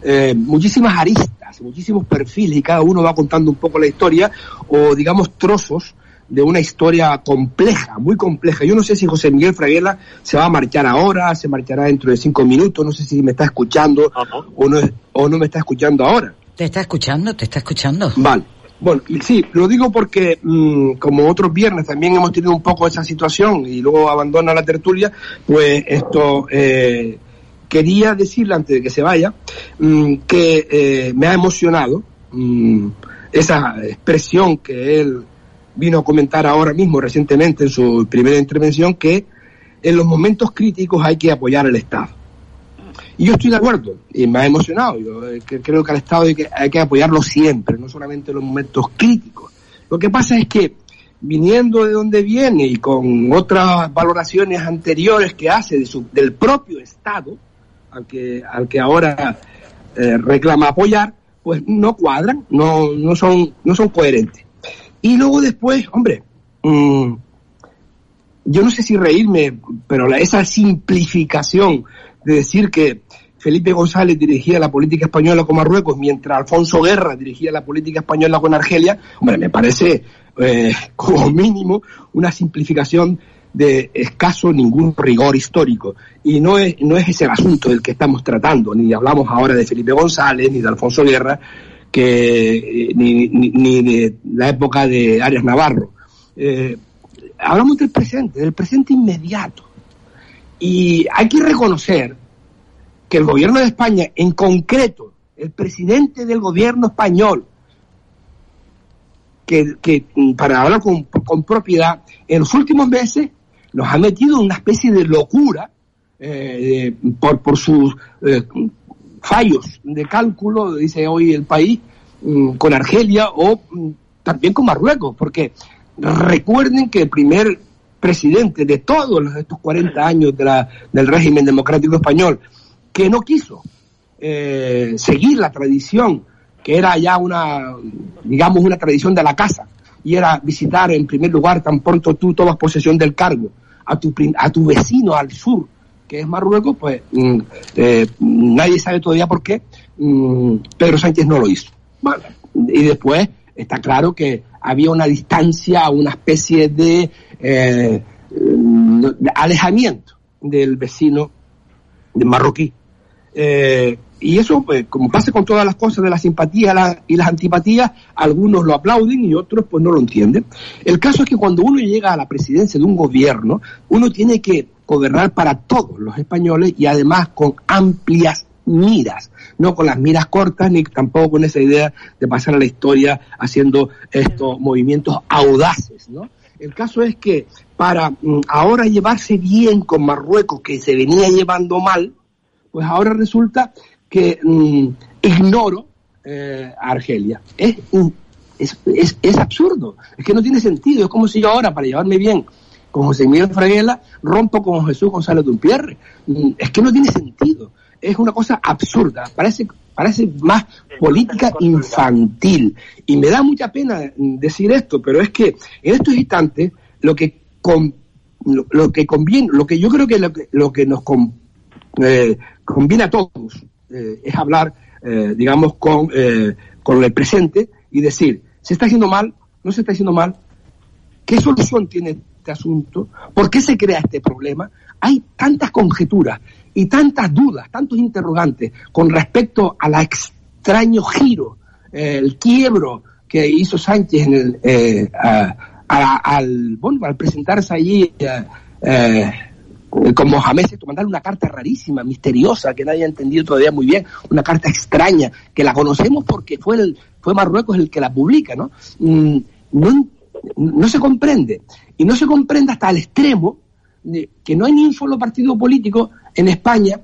eh, muchísimas aristas, muchísimos perfiles y cada uno va contando un poco la historia o digamos trozos de una historia compleja, muy compleja. Yo no sé si José Miguel Fraguela se va a marchar ahora, se marchará dentro de cinco minutos, no sé si me está escuchando o no, o no me está escuchando ahora. Te está escuchando, te está escuchando. Vale. Bueno, sí, lo digo porque mm, como otros viernes también hemos tenido un poco esa situación y luego abandona la tertulia, pues esto eh, quería decirle antes de que se vaya mm, que eh, me ha emocionado mm, esa expresión que él vino a comentar ahora mismo recientemente en su primera intervención que en los momentos críticos hay que apoyar al Estado. Y yo estoy de acuerdo, y me ha emocionado. Yo eh, creo que al Estado hay que, hay que apoyarlo siempre, no solamente en los momentos críticos. Lo que pasa es que, viniendo de donde viene y con otras valoraciones anteriores que hace de su, del propio Estado, al que, al que ahora eh, reclama apoyar, pues no cuadran, no, no, son, no son coherentes. Y luego después, hombre, mm, yo no sé si reírme, pero la, esa simplificación de decir que Felipe González dirigía la política española con Marruecos, mientras Alfonso Guerra dirigía la política española con Argelia, hombre, me parece eh, como mínimo una simplificación de escaso ningún rigor histórico. Y no es, no es ese el asunto del que estamos tratando, ni hablamos ahora de Felipe González, ni de Alfonso Guerra, que eh, ni, ni, de la época de Arias Navarro. Eh, hablamos del presente, del presente inmediato. Y hay que reconocer que el gobierno de España, en concreto, el presidente del gobierno español, que, que para hablar con, con, propiedad, en los últimos meses nos ha metido en una especie de locura eh, por, por sus fallos de cálculo, dice hoy el país, mm, con Argelia o mm, también con Marruecos, porque recuerden que el primer presidente de todos estos 40 años de la, del régimen democrático español, que no quiso eh, seguir la tradición, que era ya una, digamos, una tradición de la casa, y era visitar en primer lugar, tan pronto tú tomas posesión del cargo, a tu, a tu vecino al sur, que es Marruecos, pues mm, eh, nadie sabe todavía por qué, mm, Pedro Sánchez no lo hizo. Y después está claro que había una distancia, una especie de, eh, alejamiento del vecino marroquí. Eh, y eso, pues, como pasa con todas las cosas de la simpatía y las antipatías, algunos lo aplauden y otros pues no lo entienden. El caso es que cuando uno llega a la presidencia de un gobierno, uno tiene que gobernar para todos los españoles y además con amplias miras, no con las miras cortas ni tampoco con esa idea de pasar a la historia haciendo estos movimientos audaces, ¿no? El caso es que para mm, ahora llevarse bien con Marruecos, que se venía llevando mal, pues ahora resulta que mm, ignoro eh, a Argelia. Es, es, es, es, absurdo, es que no tiene sentido. Es como si yo ahora, para llevarme bien con José Miguel Fraguela, rompo con Jesús González Dumpierre. Mm, es que no tiene sentido. Es una cosa absurda. Parece, parece más política infantil. Y me da mucha pena decir esto, pero es que en estos instantes lo que, con, lo, lo, que conviene, lo que yo creo que lo que, lo que nos con, eh, conviene a todos eh, es hablar, eh, digamos, con, eh, con el presente y decir, ¿se está haciendo mal? ¿No se está haciendo mal? ¿Qué solución tiene este asunto? ¿Por qué se crea este problema? Hay tantas conjeturas y tantas dudas, tantos interrogantes con respecto al extraño giro, el quiebro que hizo Sánchez en el, eh, a- a- al, bueno, al presentarse allí eh, eh, con Mohamed mandarle una carta rarísima, misteriosa, que nadie ha entendido todavía muy bien, una carta extraña, que la conocemos porque fue, el, fue Marruecos el que la publica, ¿no? Mm, no, no se comprende. Y no se comprende hasta el extremo de que no hay ni un solo partido político en España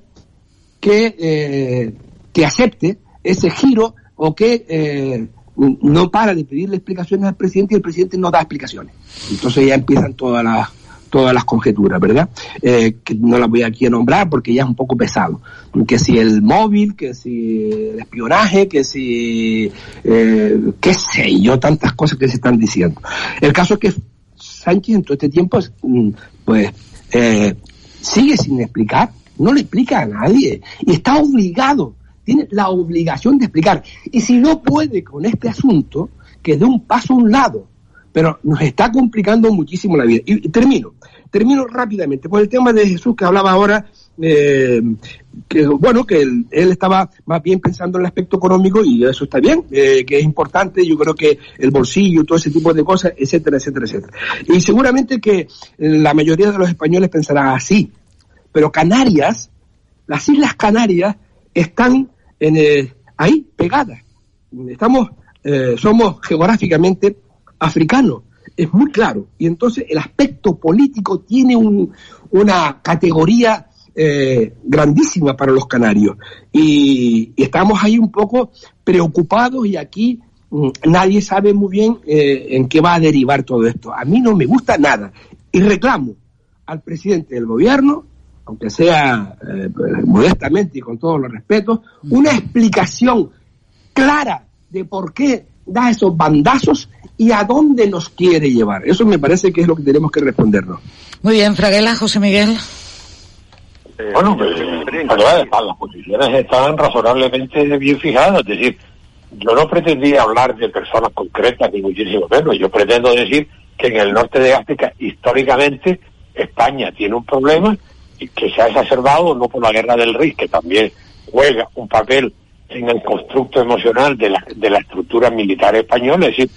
que, eh, que acepte ese giro o que eh, no para de pedirle explicaciones al presidente y el presidente no da explicaciones. Entonces ya empiezan todas las todas las conjeturas, ¿verdad? Eh, que no las voy aquí a nombrar porque ya es un poco pesado. Que si el móvil, que si el espionaje, que si, eh, qué sé yo, tantas cosas que se están diciendo. El caso es que Sánchez en todo este tiempo, mm, pues, eh, sigue sin explicar, no le explica a nadie y está obligado, tiene la obligación de explicar. Y si no puede con este asunto, que dé un paso a un lado, pero nos está complicando muchísimo la vida. Y, termino, termino rápidamente por el tema de Jesús que hablaba ahora, eh, que bueno, que él, él estaba más bien pensando en el aspecto económico y eso está bien, eh, que es importante, yo creo que el bolsillo, todo ese tipo de cosas, etcétera, etcétera, etcétera. Y seguramente que la mayoría de los españoles pensarán así, pero Canarias, las Islas Canarias están en, eh, ahí pegadas. Estamos, eh, somos geográficamente africanos, es muy claro. Y entonces el aspecto político tiene un- una categoría eh, grandísima para los canarios. Y, y estamos ahí un poco preocupados y aquí mm, nadie sabe muy bien eh, en qué va a derivar todo esto. A mí no me gusta nada. Y reclamo al presidente del gobierno, aunque sea eh, modestamente y con todos los respetos, una explicación clara de por qué da esos bandazos y a dónde nos quiere llevar. Eso me parece que es lo que tenemos que respondernos. Muy bien, Fraguela, José Miguel. Bueno, pues, verdad, las posiciones están razonablemente bien fijadas. Es decir, yo no pretendía hablar de personas concretas, ni muchísimo menos. Yo pretendo decir que en el norte de África, históricamente, España tiene un problema y que se ha exacerbado no por la guerra del RIS, que también juega un papel en el constructo emocional de la, de la estructura militar española. Es decir,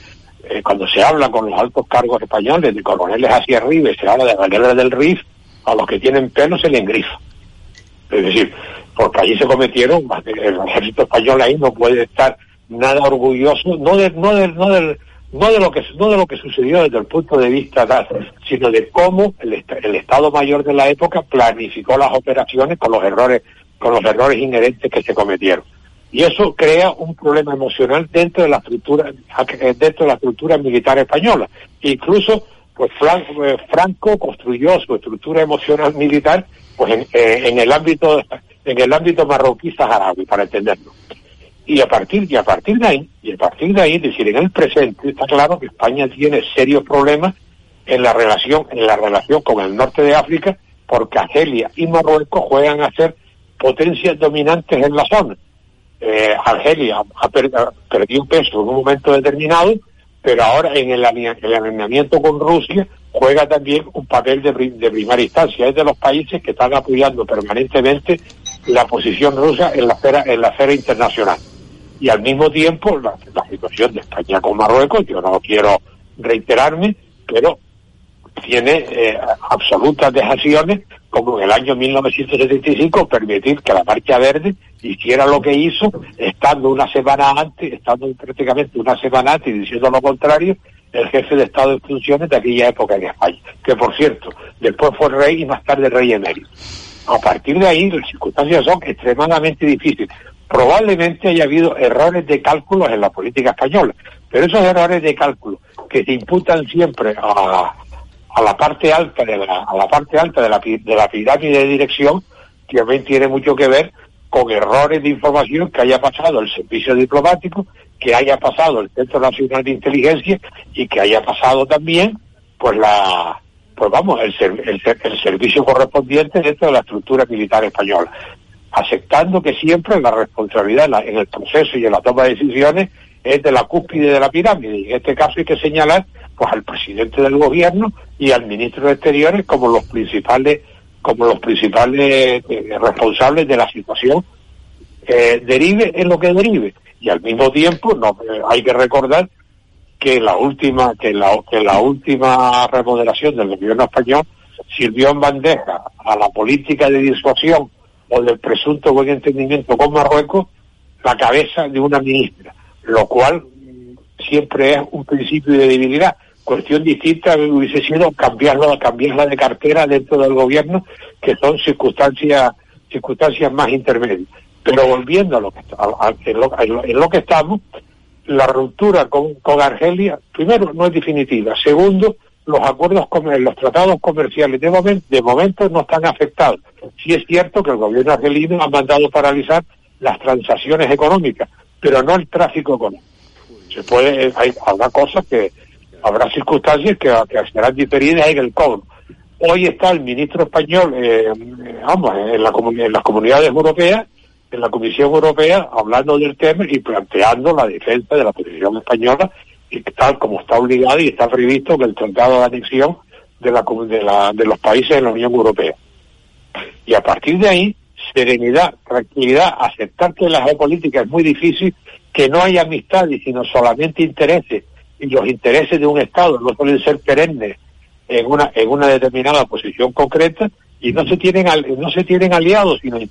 eh, cuando se habla con los altos cargos españoles, de coroneles hacia arriba, se habla de la guerra del RIF, a los que tienen pelo se le engrifa. Es decir, porque allí se cometieron, el ejército español ahí no puede estar nada orgulloso, no de, no del, no del, no de lo que no de lo que sucedió desde el punto de vista tal, sino de cómo el, el Estado Mayor de la época planificó las operaciones con los errores, con los errores inherentes que se cometieron. Y eso crea un problema emocional dentro de la estructura, dentro de la estructura militar española. Incluso, pues eh, Franco construyó su estructura emocional militar, pues en, eh, en el ámbito, en el ámbito marroquí saharaui, para entenderlo. Y a partir, y a partir de ahí, y a partir de ahí, es decir, en el presente, está claro que España tiene serios problemas en la relación, en la relación con el norte de África, porque Argelia y Marruecos juegan a ser potencias dominantes en la zona. Eh, Argelia ha per- perdido peso en un momento determinado, pero ahora en el, el alineamiento con Rusia juega también un papel de, pri- de primaria instancia. Es de los países que están apoyando permanentemente la posición rusa en la esfera, en la esfera internacional. Y al mismo tiempo, la, la situación de España con Marruecos, yo no quiero reiterarme, pero tiene eh, absolutas dejaciones, como en el año 1975, permitir que la Marcha Verde hiciera lo que hizo, estando una semana antes, estando prácticamente una semana antes y diciendo lo contrario, el jefe de Estado en funciones de aquella época en España, que por cierto, después fue rey y más tarde rey emérito. A partir de ahí, las circunstancias son extremadamente difíciles. Probablemente haya habido errores de cálculo en la política española, pero esos errores de cálculo que se imputan siempre a, a la parte alta de la, a la parte alta de la, de la pirámide de dirección, también tiene mucho que ver con errores de información que haya pasado el servicio diplomático, que haya pasado el Centro Nacional de Inteligencia y que haya pasado también, pues la, pues vamos, el, el, el servicio correspondiente dentro de la estructura militar española, aceptando que siempre la responsabilidad en el proceso y en la toma de decisiones es de la cúspide de la pirámide. Y en este caso hay que señalar pues al presidente del gobierno y al ministro de Exteriores como los principales como los principales eh, responsables de la situación eh, derive en lo que derive y al mismo tiempo eh, hay que recordar que la última que la, que la última remodelación del gobierno español sirvió en bandeja a la política de disuasión o del presunto buen entendimiento con Marruecos la cabeza de una ministra, lo cual siempre es un principio de debilidad. Cuestión distinta hubiese sido cambiarlo, cambiarla de cartera dentro del gobierno, que son circunstancias, circunstancias más intermedias. Pero volviendo a lo que, a- a- en, lo, en lo- que estamos, la ruptura con, con Argelia, primero, no es definitiva. Segundo, los acuerdos, los tratados comerciales de momento, de momento no están afectados. Sí es cierto que el gobierno argelino ha mandado paralizar las transacciones económicas, pero no el tráfico económico. Se puede, hay, habrá cosas que, habrá circunstancias que, que serán diferidas en el cobro. Hoy está el ministro español, eh, eh, vamos, en, las comunidades europeas, en la Comisión Europea, hablando del tema y planteando la defensa de la posición española, y tal como está obligado y está previsto en el Tratado de Anexión de, la- de los países de la Unión Europea. Y a partir de ahí, serenidad, tranquilidad, aceptar que la geopolítica es muy difícil, que no hay amistades, sino solamente intereses, los intereses de un Estado no suelen ser perennes en una, en una determinada posición concreta, y no se tienen no se tienen aliados, sino ni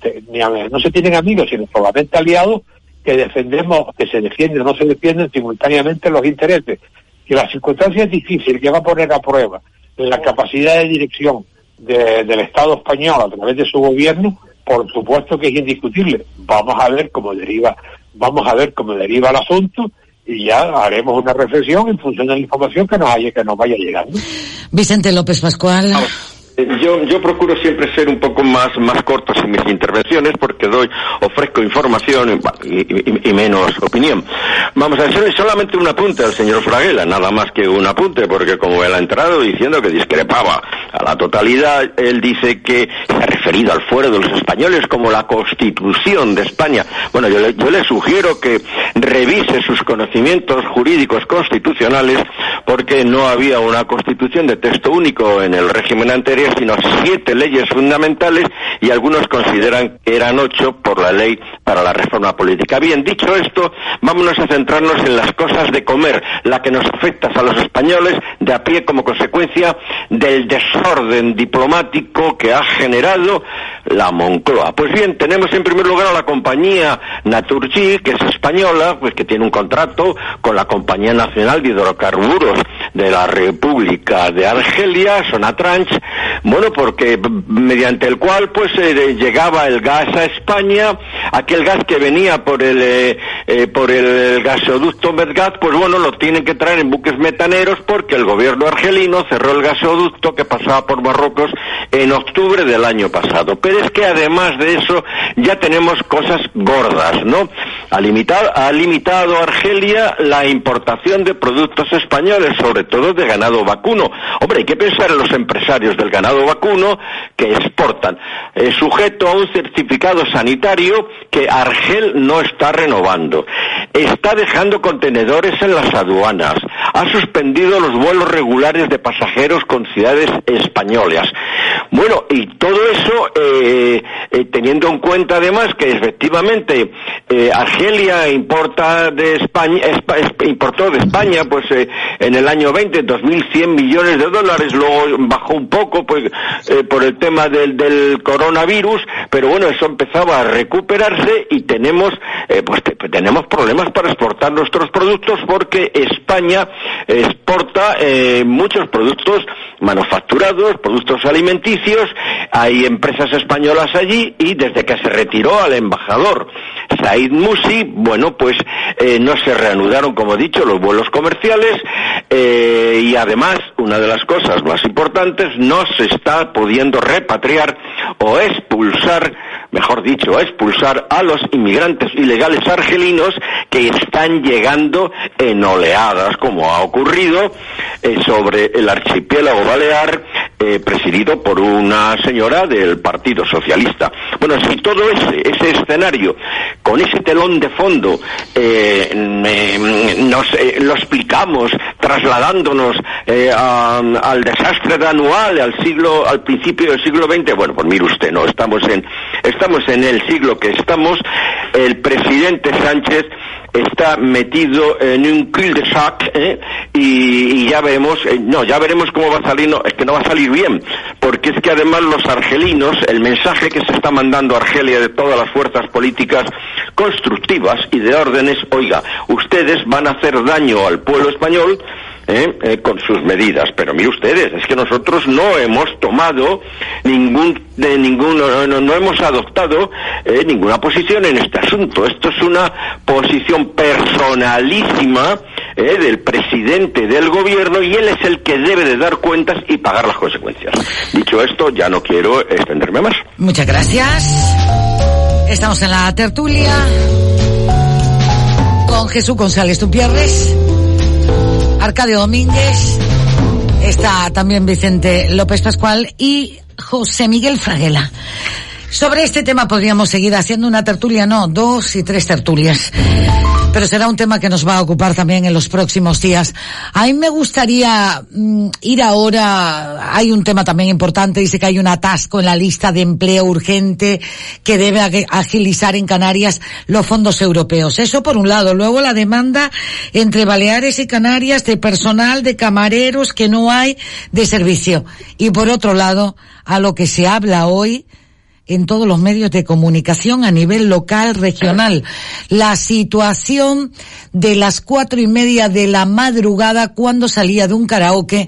no se tienen amigos, sino solamente aliados que defendemos, que se defienden no se defienden simultáneamente los intereses. Y la circunstancia es difícil, que va a poner a prueba la capacidad de dirección de- del Estado español a través de su gobierno, por supuesto que es indiscutible. Vamos a ver cómo deriva, vamos a ver cómo deriva el asunto y ya haremos una reflexión en función de la información que nos haya, que nos vaya llegando. Vicente López Pascual. Eh, Yo, yo procuro siempre ser un poco más, más cortos en mis intervenciones porque doy, ofrezco información y, y- y menos opinión. Vamos a hacerle solamente un apunte al señor Fraguela, nada más que un apunte, porque como él ha entrado diciendo que discrepaba a la totalidad, él dice que se ha referido al fuero de los españoles como la constitución de España. Bueno, yo le, sugiero que revise sus conocimientos jurídicos constitucionales porque no había una constitución de texto único en el régimen anterior, sino siete leyes fundamentales y algunos consideran que eran ocho por la ley para la reforma política. Bien, dicho esto, vámonos a centrarnos en las cosas de comer, la que nos afecta a los españoles de a pie como consecuencia del desorden diplomático que ha generado la Moncloa. Pues bien, tenemos en primer lugar a la compañía Naturgy, que es española, pues que tiene un contrato con la Compañía Nacional de Hidrocarburos de la República de Argelia, Sonatranch, bueno, porque mediante el cual pues eh, llegaba el gas a España, aquel gas que venía por el eh, eh, por el gasoducto Medgas, pues bueno, lo tienen que traer en buques metaneros porque el gobierno argelino cerró el gasoducto que pasaba por Marruecos en octubre del año pasado. Pero es que además de eso ya tenemos cosas gordas, ¿no? Ha limitado, ha limitado Argelia la importación de productos españoles, sobre todo de ganado vacuno. Hombre, hay que pensar en los empresarios del ganado vacuno que exportan, eh, sujeto a un certificado sanitario que Argel no está renovando. Está dejando contenedores en las aduanas. Ha suspendido los vuelos regulares de pasajeros con ciudades españolas. Bueno, y todo eso eh, eh, teniendo en cuenta además que efectivamente Argelia importa de España, Espa- Esp- importó de España pues en el año 20 2.100 millones de dólares, luego bajó un poco pues eh, por el tema del, del coronavirus, pero bueno, eso empezaba a recuperarse y tenemos eh, pues te- tenemos problemas para exportar nuestros productos porque España exporta eh, muchos productos manufacturados, productos alimenticios, hay empresas españolas allí y desde que se retiró al embajador Said Musi, bueno, pues eh, no se reanudaron, como he dicho, los vuelos comerciales eh, y además, una de las cosas más importantes, no se está pudiendo repatriar o expulsar, mejor dicho, expulsar a los inmigrantes ilegales argelinos que están llegando en oleadas, como ha ocurrido eh, sobre el archipiélago balear, presidido por una señora del Partido Socialista. Bueno, si todo ese escenario, con ese telón de fondo, eh, nos eh, lo explicamos trasladándonos eh, al desastre de anual, al siglo, al principio del siglo XX, bueno, pues mire usted, no, estamos en, estamos en el siglo que estamos, el presidente Sánchez está metido en un cul-de-sac ¿eh? y, y ya veremos, eh, no, ya veremos cómo va a salir, no, es que no va a salir bien, porque es que además los argelinos, el mensaje que se está mandando a Argelia de todas las fuerzas políticas constructivas y de órdenes, oiga, ustedes van a hacer daño al pueblo español, ¿eh? Eh, con sus medidas. Pero mire ustedes, es que nosotros no hemos tomado ningún, de ningún no, no- no hemos adoptado eh, ninguna posición en este asunto. Esto es una posición personalísima del presidente del gobierno y él es el que debe de dar cuentas y pagar las consecuencias. Dicho esto, ya no quiero extenderme más. Muchas gracias. Estamos en la tertulia con Jesús González Tupierres, Arcadio Domínguez, está también Vicente López Pascual y José Miguel Fraguela. Sobre este tema podríamos seguir haciendo una tertulia, no, dos y tres tertulias. Pero será un tema que nos va a ocupar también en los próximos días. A mí me gustaría mm, ir ahora, hay un tema también importante, dice que hay un atasco en la lista de empleo urgente que debe ag- agilizar en Canarias los fondos europeos. Eso por un lado. Luego la demanda entre Baleares y Canarias de personal, de camareros que no hay de servicio. Y por otro lado, a lo que se habla hoy, en todos los medios de comunicación a nivel local, regional. La situación de las cuatro y media de la madrugada cuando salía de un karaoke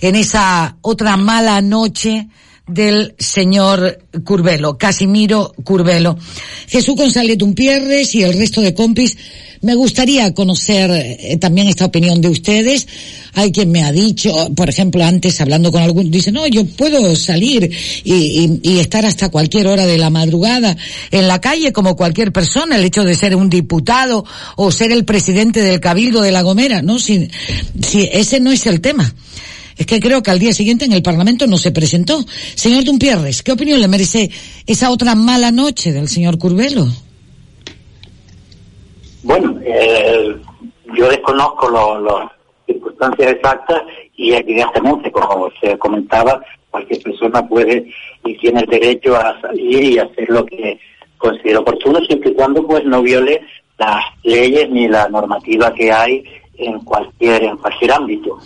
en esa otra mala noche del señor Curvelo, Casimiro Curvelo. Jesús González Tumpierres y el resto de compis, me gustaría conocer eh, también esta opinión de ustedes. Hay quien me ha dicho, por ejemplo, antes hablando con algún, dice, no, yo puedo salir y, y- y estar hasta cualquier hora de la madrugada en la calle como cualquier persona, el hecho de ser un diputado o ser el presidente del Cabildo de La Gomera, ¿no? Si, si ese no es el tema. Es que creo que al día siguiente en el Parlamento no se presentó. Señor Dumpierres, ¿qué opinión le merece esa otra mala noche del señor Curvelo? Bueno, eh, yo desconozco las circunstancias exactas y evidentemente, como se comentaba, cualquier persona puede y tiene el derecho a salir y hacer lo que considere oportuno, siempre y cuando pues no viole las leyes ni la normativa que hay en cualquier en cualquier ámbito.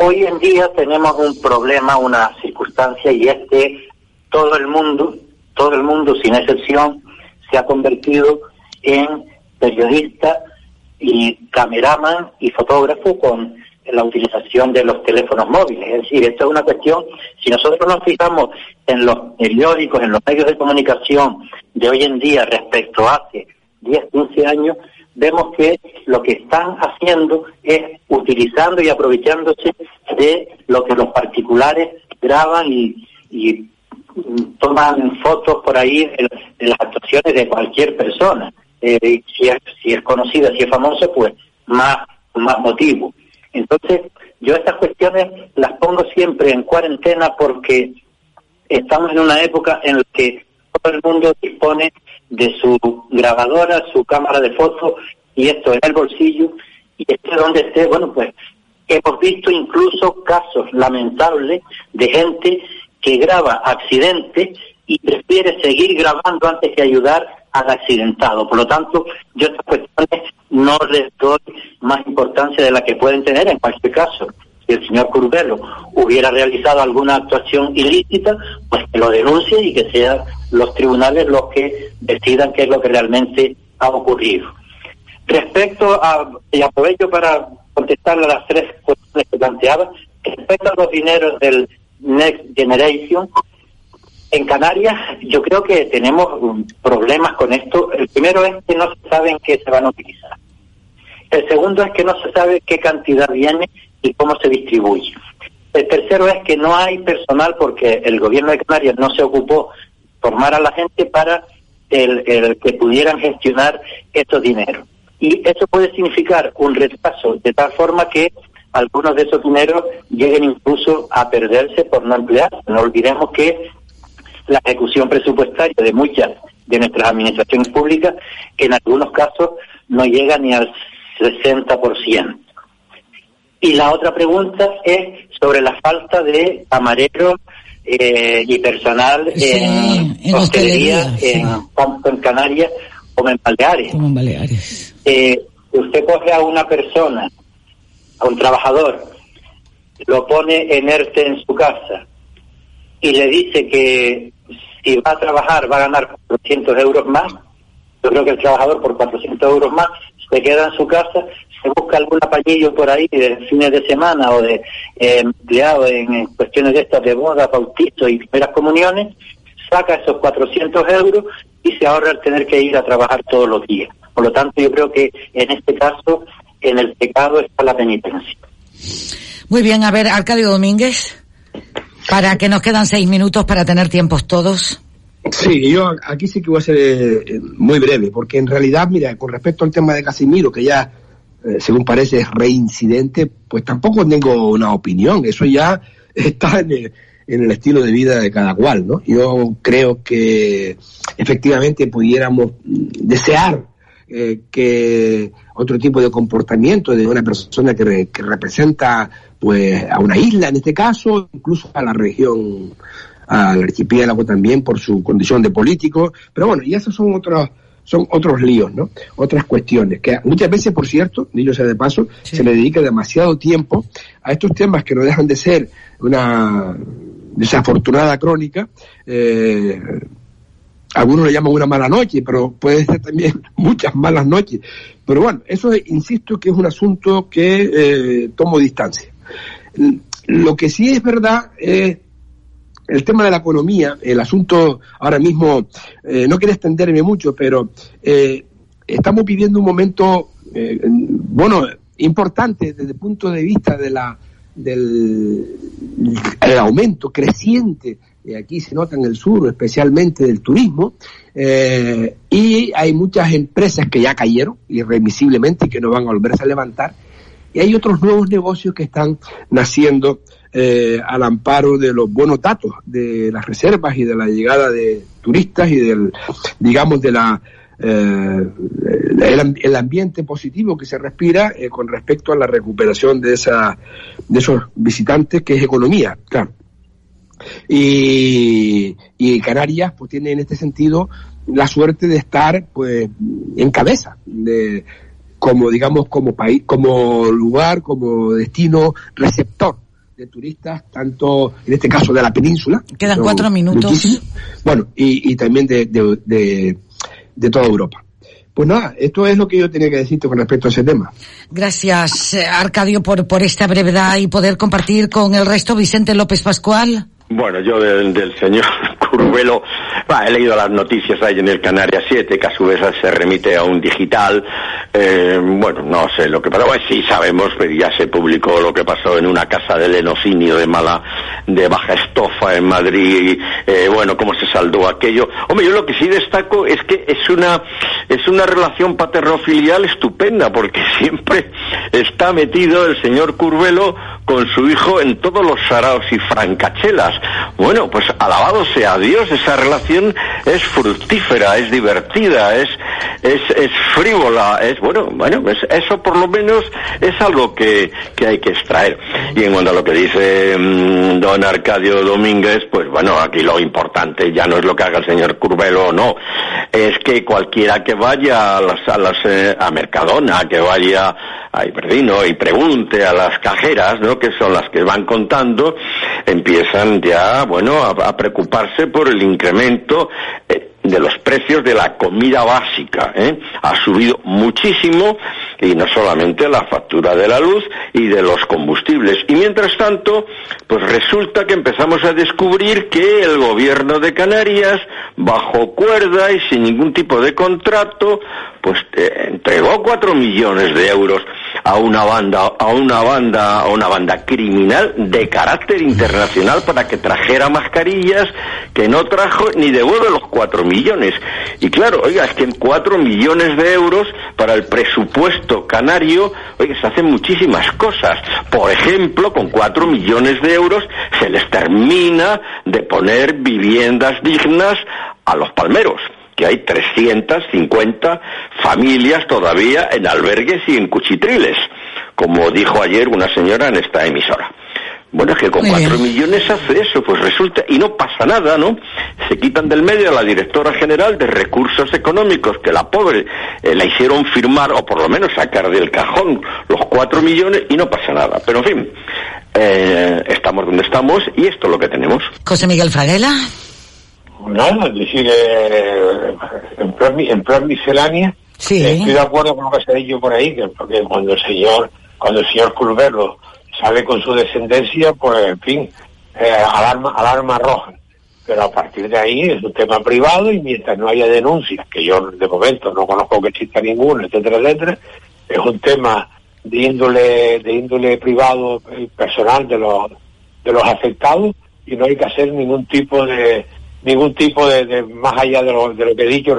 Hoy en día tenemos un problema, una circunstancia y es que todo el mundo, todo el mundo sin excepción, se ha convertido en periodista y cameraman y fotógrafo con la utilización de los teléfonos móviles. Es decir, esto es una cuestión, si nosotros nos fijamos en los periódicos, en los medios de comunicación de hoy en día respecto a hace 10, 15 años, vemos que lo que están haciendo es utilizando y aprovechándose de lo que los particulares graban y, toman fotos por ahí de, las actuaciones de cualquier persona. Eh, y si, es, si es conocida, si es famosa, pues más, más motivo. Entonces, yo estas cuestiones las pongo siempre en cuarentena porque estamos en una época en la que todo el mundo dispone de su grabadora, su cámara de fotos y esto en el bolsillo y esté donde esté, bueno, pues hemos visto incluso casos lamentables de gente que graba accidentes y prefiere seguir grabando antes que ayudar al accidentado. Por lo tanto, yo estas cuestiones no les doy más importancia de la que pueden tener en cualquier caso. Si el señor Curvelo hubiera realizado alguna actuación ilícita, pues que lo denuncie y que sean los tribunales los que decidan qué es lo que realmente ha ocurrido. Respecto a, y aprovecho para contestar a las tres cuestiones que planteaba, respecto a los dineros del Next Generation, en Canarias yo creo que tenemos problemas con esto. El primero es que no se sabe en qué se van a utilizar. El segundo es que no se sabe qué cantidad viene y cómo se distribuye. El tercero es que no hay personal porque el gobierno de Canarias no se ocupó formar a la gente para el, que pudieran gestionar estos dineros. Y eso puede significar un retraso de tal forma que algunos de esos dineros lleguen incluso a perderse por no emplearse. No olvidemos que la ejecución presupuestaria de muchas de nuestras administraciones públicas en algunos casos no llega ni al 60%. Y la otra pregunta es sobre la falta de camareros eh, y personal en, en hostelería, sí. en Canarias como en Baleares. Como en Baleares. Eh, usted coge a una persona, a un trabajador, lo pone en ERTE en su casa y le dice que si va a trabajar va a ganar 400 euros más, yo creo que el trabajador por 400 euros más se queda en su casa, se busca algún apañillo por ahí de fines de semana o de eh, empleado en, cuestiones de estas de boda, bautizo y primeras comuniones, saca esos 400 euros y se ahorra el tener que ir a trabajar todos los días. Por lo tanto, yo creo que en este caso, en el pecado está la penitencia. Muy bien, a ver, Arcadio Domínguez, para que nos quedan seis minutos para tener tiempos todos. Sí, yo aquí sí que voy a ser eh, muy breve, porque en realidad, mira, con respecto al tema de Casimiro, que ya, según parece, es reincidente, pues tampoco tengo una opinión, eso ya está en el, en el estilo de vida de cada cual, ¿no? Yo creo que efectivamente pudiéramos desear eh, que otro tipo de comportamiento de una persona que representa pues a una isla en este caso, incluso a la región, al archipiélago también por su condición de político, pero bueno, y esos son otros son otros líos, ¿no? Otras cuestiones que muchas veces, por cierto, dicho sea de paso, se le dedica demasiado tiempo a estos temas que no dejan de ser una desafortunada crónica, eh, algunos le llaman una mala noche, pero puede ser también muchas malas noches. Pero bueno, eso es, insisto que es un asunto que eh, tomo distancia. Lo que sí es verdad es el tema de la economía, el asunto ahora mismo, eh, no quiero extenderme mucho, pero eh, estamos viviendo un momento, eh, bueno, importante desde el punto de vista de la del el aumento creciente y aquí se nota en el sur especialmente del turismo y hay muchas empresas que ya cayeron irremisiblemente y que no van a volverse a levantar y hay otros nuevos negocios que están naciendo eh, al amparo de los buenos datos de las reservas y de la llegada de turistas y del digamos de la eh, el, el ambiente positivo que se respira eh, con respecto a la recuperación de esa de esos visitantes que es economía claro. Y, y Canarias pues tiene en este sentido la suerte de estar pues en cabeza de como digamos como país como lugar como destino receptor de turistas tanto en este caso de la península Quedan cuatro minutos. bueno y, y también de, de, de, de toda Europa pues nada esto es lo que yo tenía que decirte con respecto a ese tema Gracias, eh, Arcadio, por, por esta brevedad y poder compartir con el resto. Vicente López Pascual. Bueno, yo del, del señor Curvelo, he leído las noticias ahí en el Canarias 7, que a su vez se remite a un digital. Eh, bueno, no sé lo que pasó. Bueno, sí sabemos, pero ya se publicó lo que pasó en una casa de lenocinio de mala, de baja estofa en Madrid. Eh, bueno, cómo se saldó aquello. Hombre, yo lo que sí destaco es que es una, es una relación paterno-filial estupenda, porque siempre está metido el señor Curvelo con su hijo en todos los saraos y francachelas. Bueno, pues alabado sea Dios, esa relación es fructífera, es divertida, es, es, frívola, es bueno, bueno, pues eso por lo menos es algo que, que hay que extraer. Y en cuanto a lo que dice mm, don Arcadio Domínguez, pues bueno, aquí lo importante ya no es lo que haga el señor Curvelo o no, es que cualquiera que vaya a las, a las, eh, a Mercadona, que vaya a Iberdino y pregunte a las cajeras, ¿no? Que son las que van contando, empiezan ya, bueno, a, preocuparse por el incremento eh, de los precios de la comida básica. ¿eh? Ha subido muchísimo y no solamente la factura de la luz y de los combustibles. Y mientras tanto, pues resulta que empezamos a descubrir que el gobierno de Canarias, bajo cuerda y sin ningún tipo de contrato, pues eh, entregó cuatro millones de euros a una banda, a una banda, a una banda criminal de carácter internacional para que trajera mascarillas que no trajo ni devuelve los cuatro millones. Y claro, oiga, es que en cuatro millones de euros para el presupuesto canario, oiga, se hacen muchísimas cosas. Por ejemplo, con cuatro millones de euros se les termina de poner viviendas dignas a los palmeros que hay 350 familias todavía en albergues y en cuchitriles, como dijo ayer una señora en esta emisora. Bueno, es que con cuatro millones hace eso, pues resulta, y no pasa nada, ¿no? Se quitan del medio a la directora general de recursos económicos, que la pobre eh, la hicieron firmar, o por lo menos sacar del cajón los cuatro millones, y no pasa nada. Pero en fin, eh, estamos donde estamos, y esto es lo que tenemos. José Miguel Fraguela. Nada, es decir, eh, en, plan, en plan miscelánea, Sí. estoy de acuerdo con lo que se ha dicho por ahí, que porque cuando el señor, cuando el señor Culverlo sale con su descendencia, pues en fin, eh, alarma, roja. Pero a partir de ahí es un tema privado y mientras no haya denuncias, que yo de momento no conozco que exista ninguna, etcétera, etcétera, es un tema de índole, de índole privado y personal de los, de los afectados y no hay que hacer ningún tipo de, ningún tipo de, más allá de lo, que he dicho,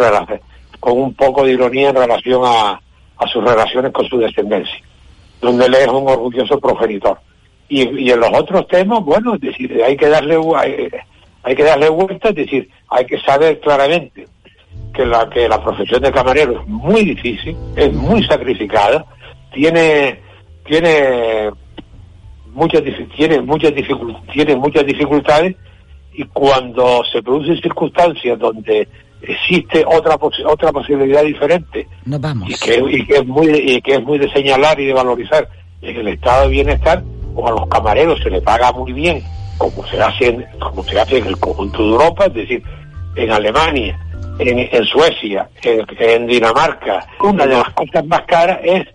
con un poco de ironía en relación a, a sus relaciones con su descendencia, donde él es un orgulloso progenitor. Y, y en los otros temas, bueno, es decir, hay que darle hay, que darle vuelta, es decir, hay que saber claramente que la que la profesión de camarero es muy difícil, es muy sacrificada, tiene tiene muchas tiene muchas dificul- tiene muchas dificultades y cuando se producen circunstancias donde existe otra posi- otra posibilidad diferente Nos vamos. y que, y que es muy y que es muy de señalar y de valorizar en el estado de bienestar o a los camareros se les paga muy bien como se hace en, como se hace en el conjunto de Europa es decir en Alemania en, en Suecia en, en Dinamarca una de las cosas más caras es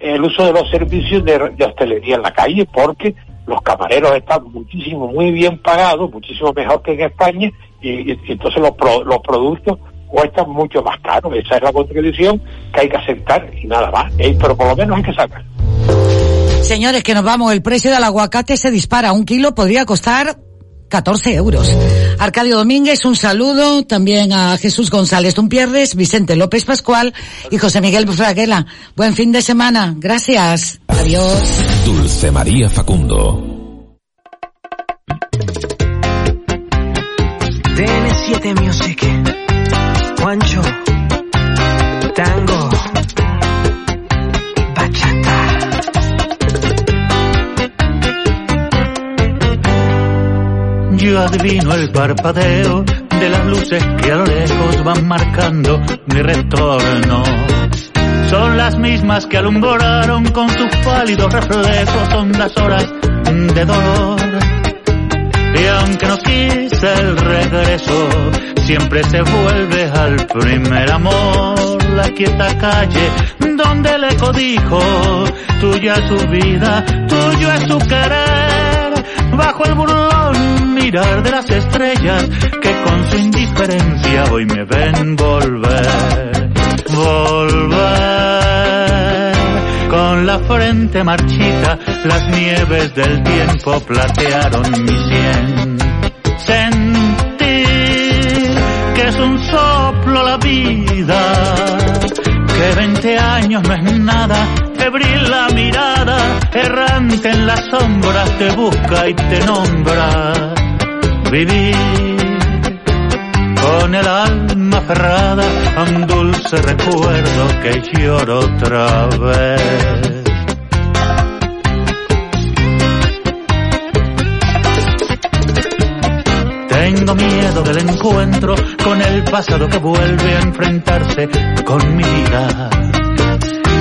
el uso de los servicios de, de hostelería en la calle porque los camareros están muchísimo muy bien pagados muchísimo mejor que en España y, y- entonces los, pro- los productos cuestan mucho más caro esa es la contradicción que hay que aceptar y nada más Eh, pero por lo menos hay que sacar Señores, que nos vamos. El precio del aguacate se dispara. Un kilo podría costar 14 euros. Arcadio Domínguez, un saludo. También a Jesús González Tumpierres, Vicente López Pascual y José Miguel Fraguela. Buen fin de semana. Gracias. Adiós. Dulce María Facundo. TN7 Music, Juancho, Tango, Bachata. Yo adivino el parpadeo de las luces que a lo lejos van marcando mi retorno. Son las mismas que alumbraron con sus pálidos reflejos hondas horas de dolor. Y aunque no quise el regreso, siempre se vuelve al primer amor. La quieta calle donde el eco dijo, tuya es su vida, tuyo es su querer. Bajo el burlón mirar de las estrellas que con su indiferencia hoy me ven volver. Volver frente marchita, las nieves del tiempo platearon mi sien. Sentir que es un soplo la vida, que 20 años no es nada, febril la mirada, errante en las sombras te busca y te nombra. Vivir con el alma aferrada a un dulce recuerdo que lloro otra vez. Tengo miedo del encuentro con el pasado que vuelve a enfrentarse con mi vida.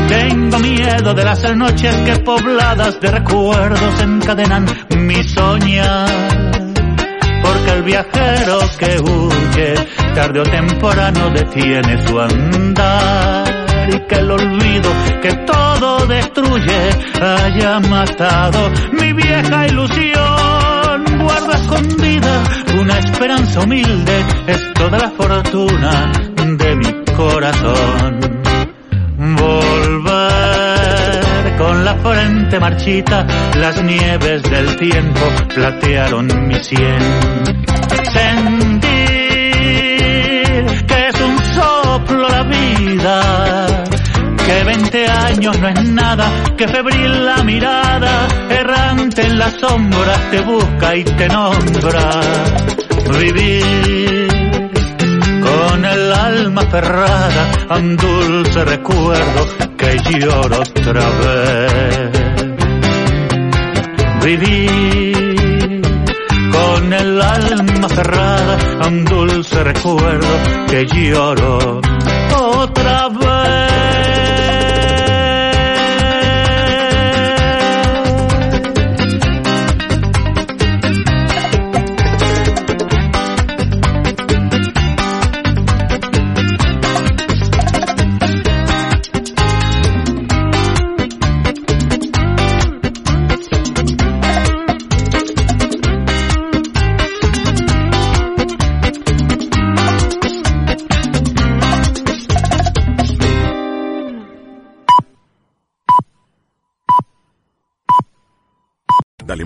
Tengo miedo de las noches que pobladas de recuerdos encadenan mi soñar. Porque el viajero que huye tarde o temprano detiene su andar. Y que el olvido que todo destruye haya matado mi vieja ilusión. Guardo escondida una esperanza humilde, es toda la fortuna de mi corazón. Volver con la frente marchita, las nieves del tiempo platearon mi sien. Sentir que es un soplo la vida, 20 años no es nada, que febril la mirada, errante en las sombras te busca y te nombra. Vivir con el alma cerrada a un dulce recuerdo que lloro otra vez. vivir con el alma cerrada un dulce recuerdo que lloro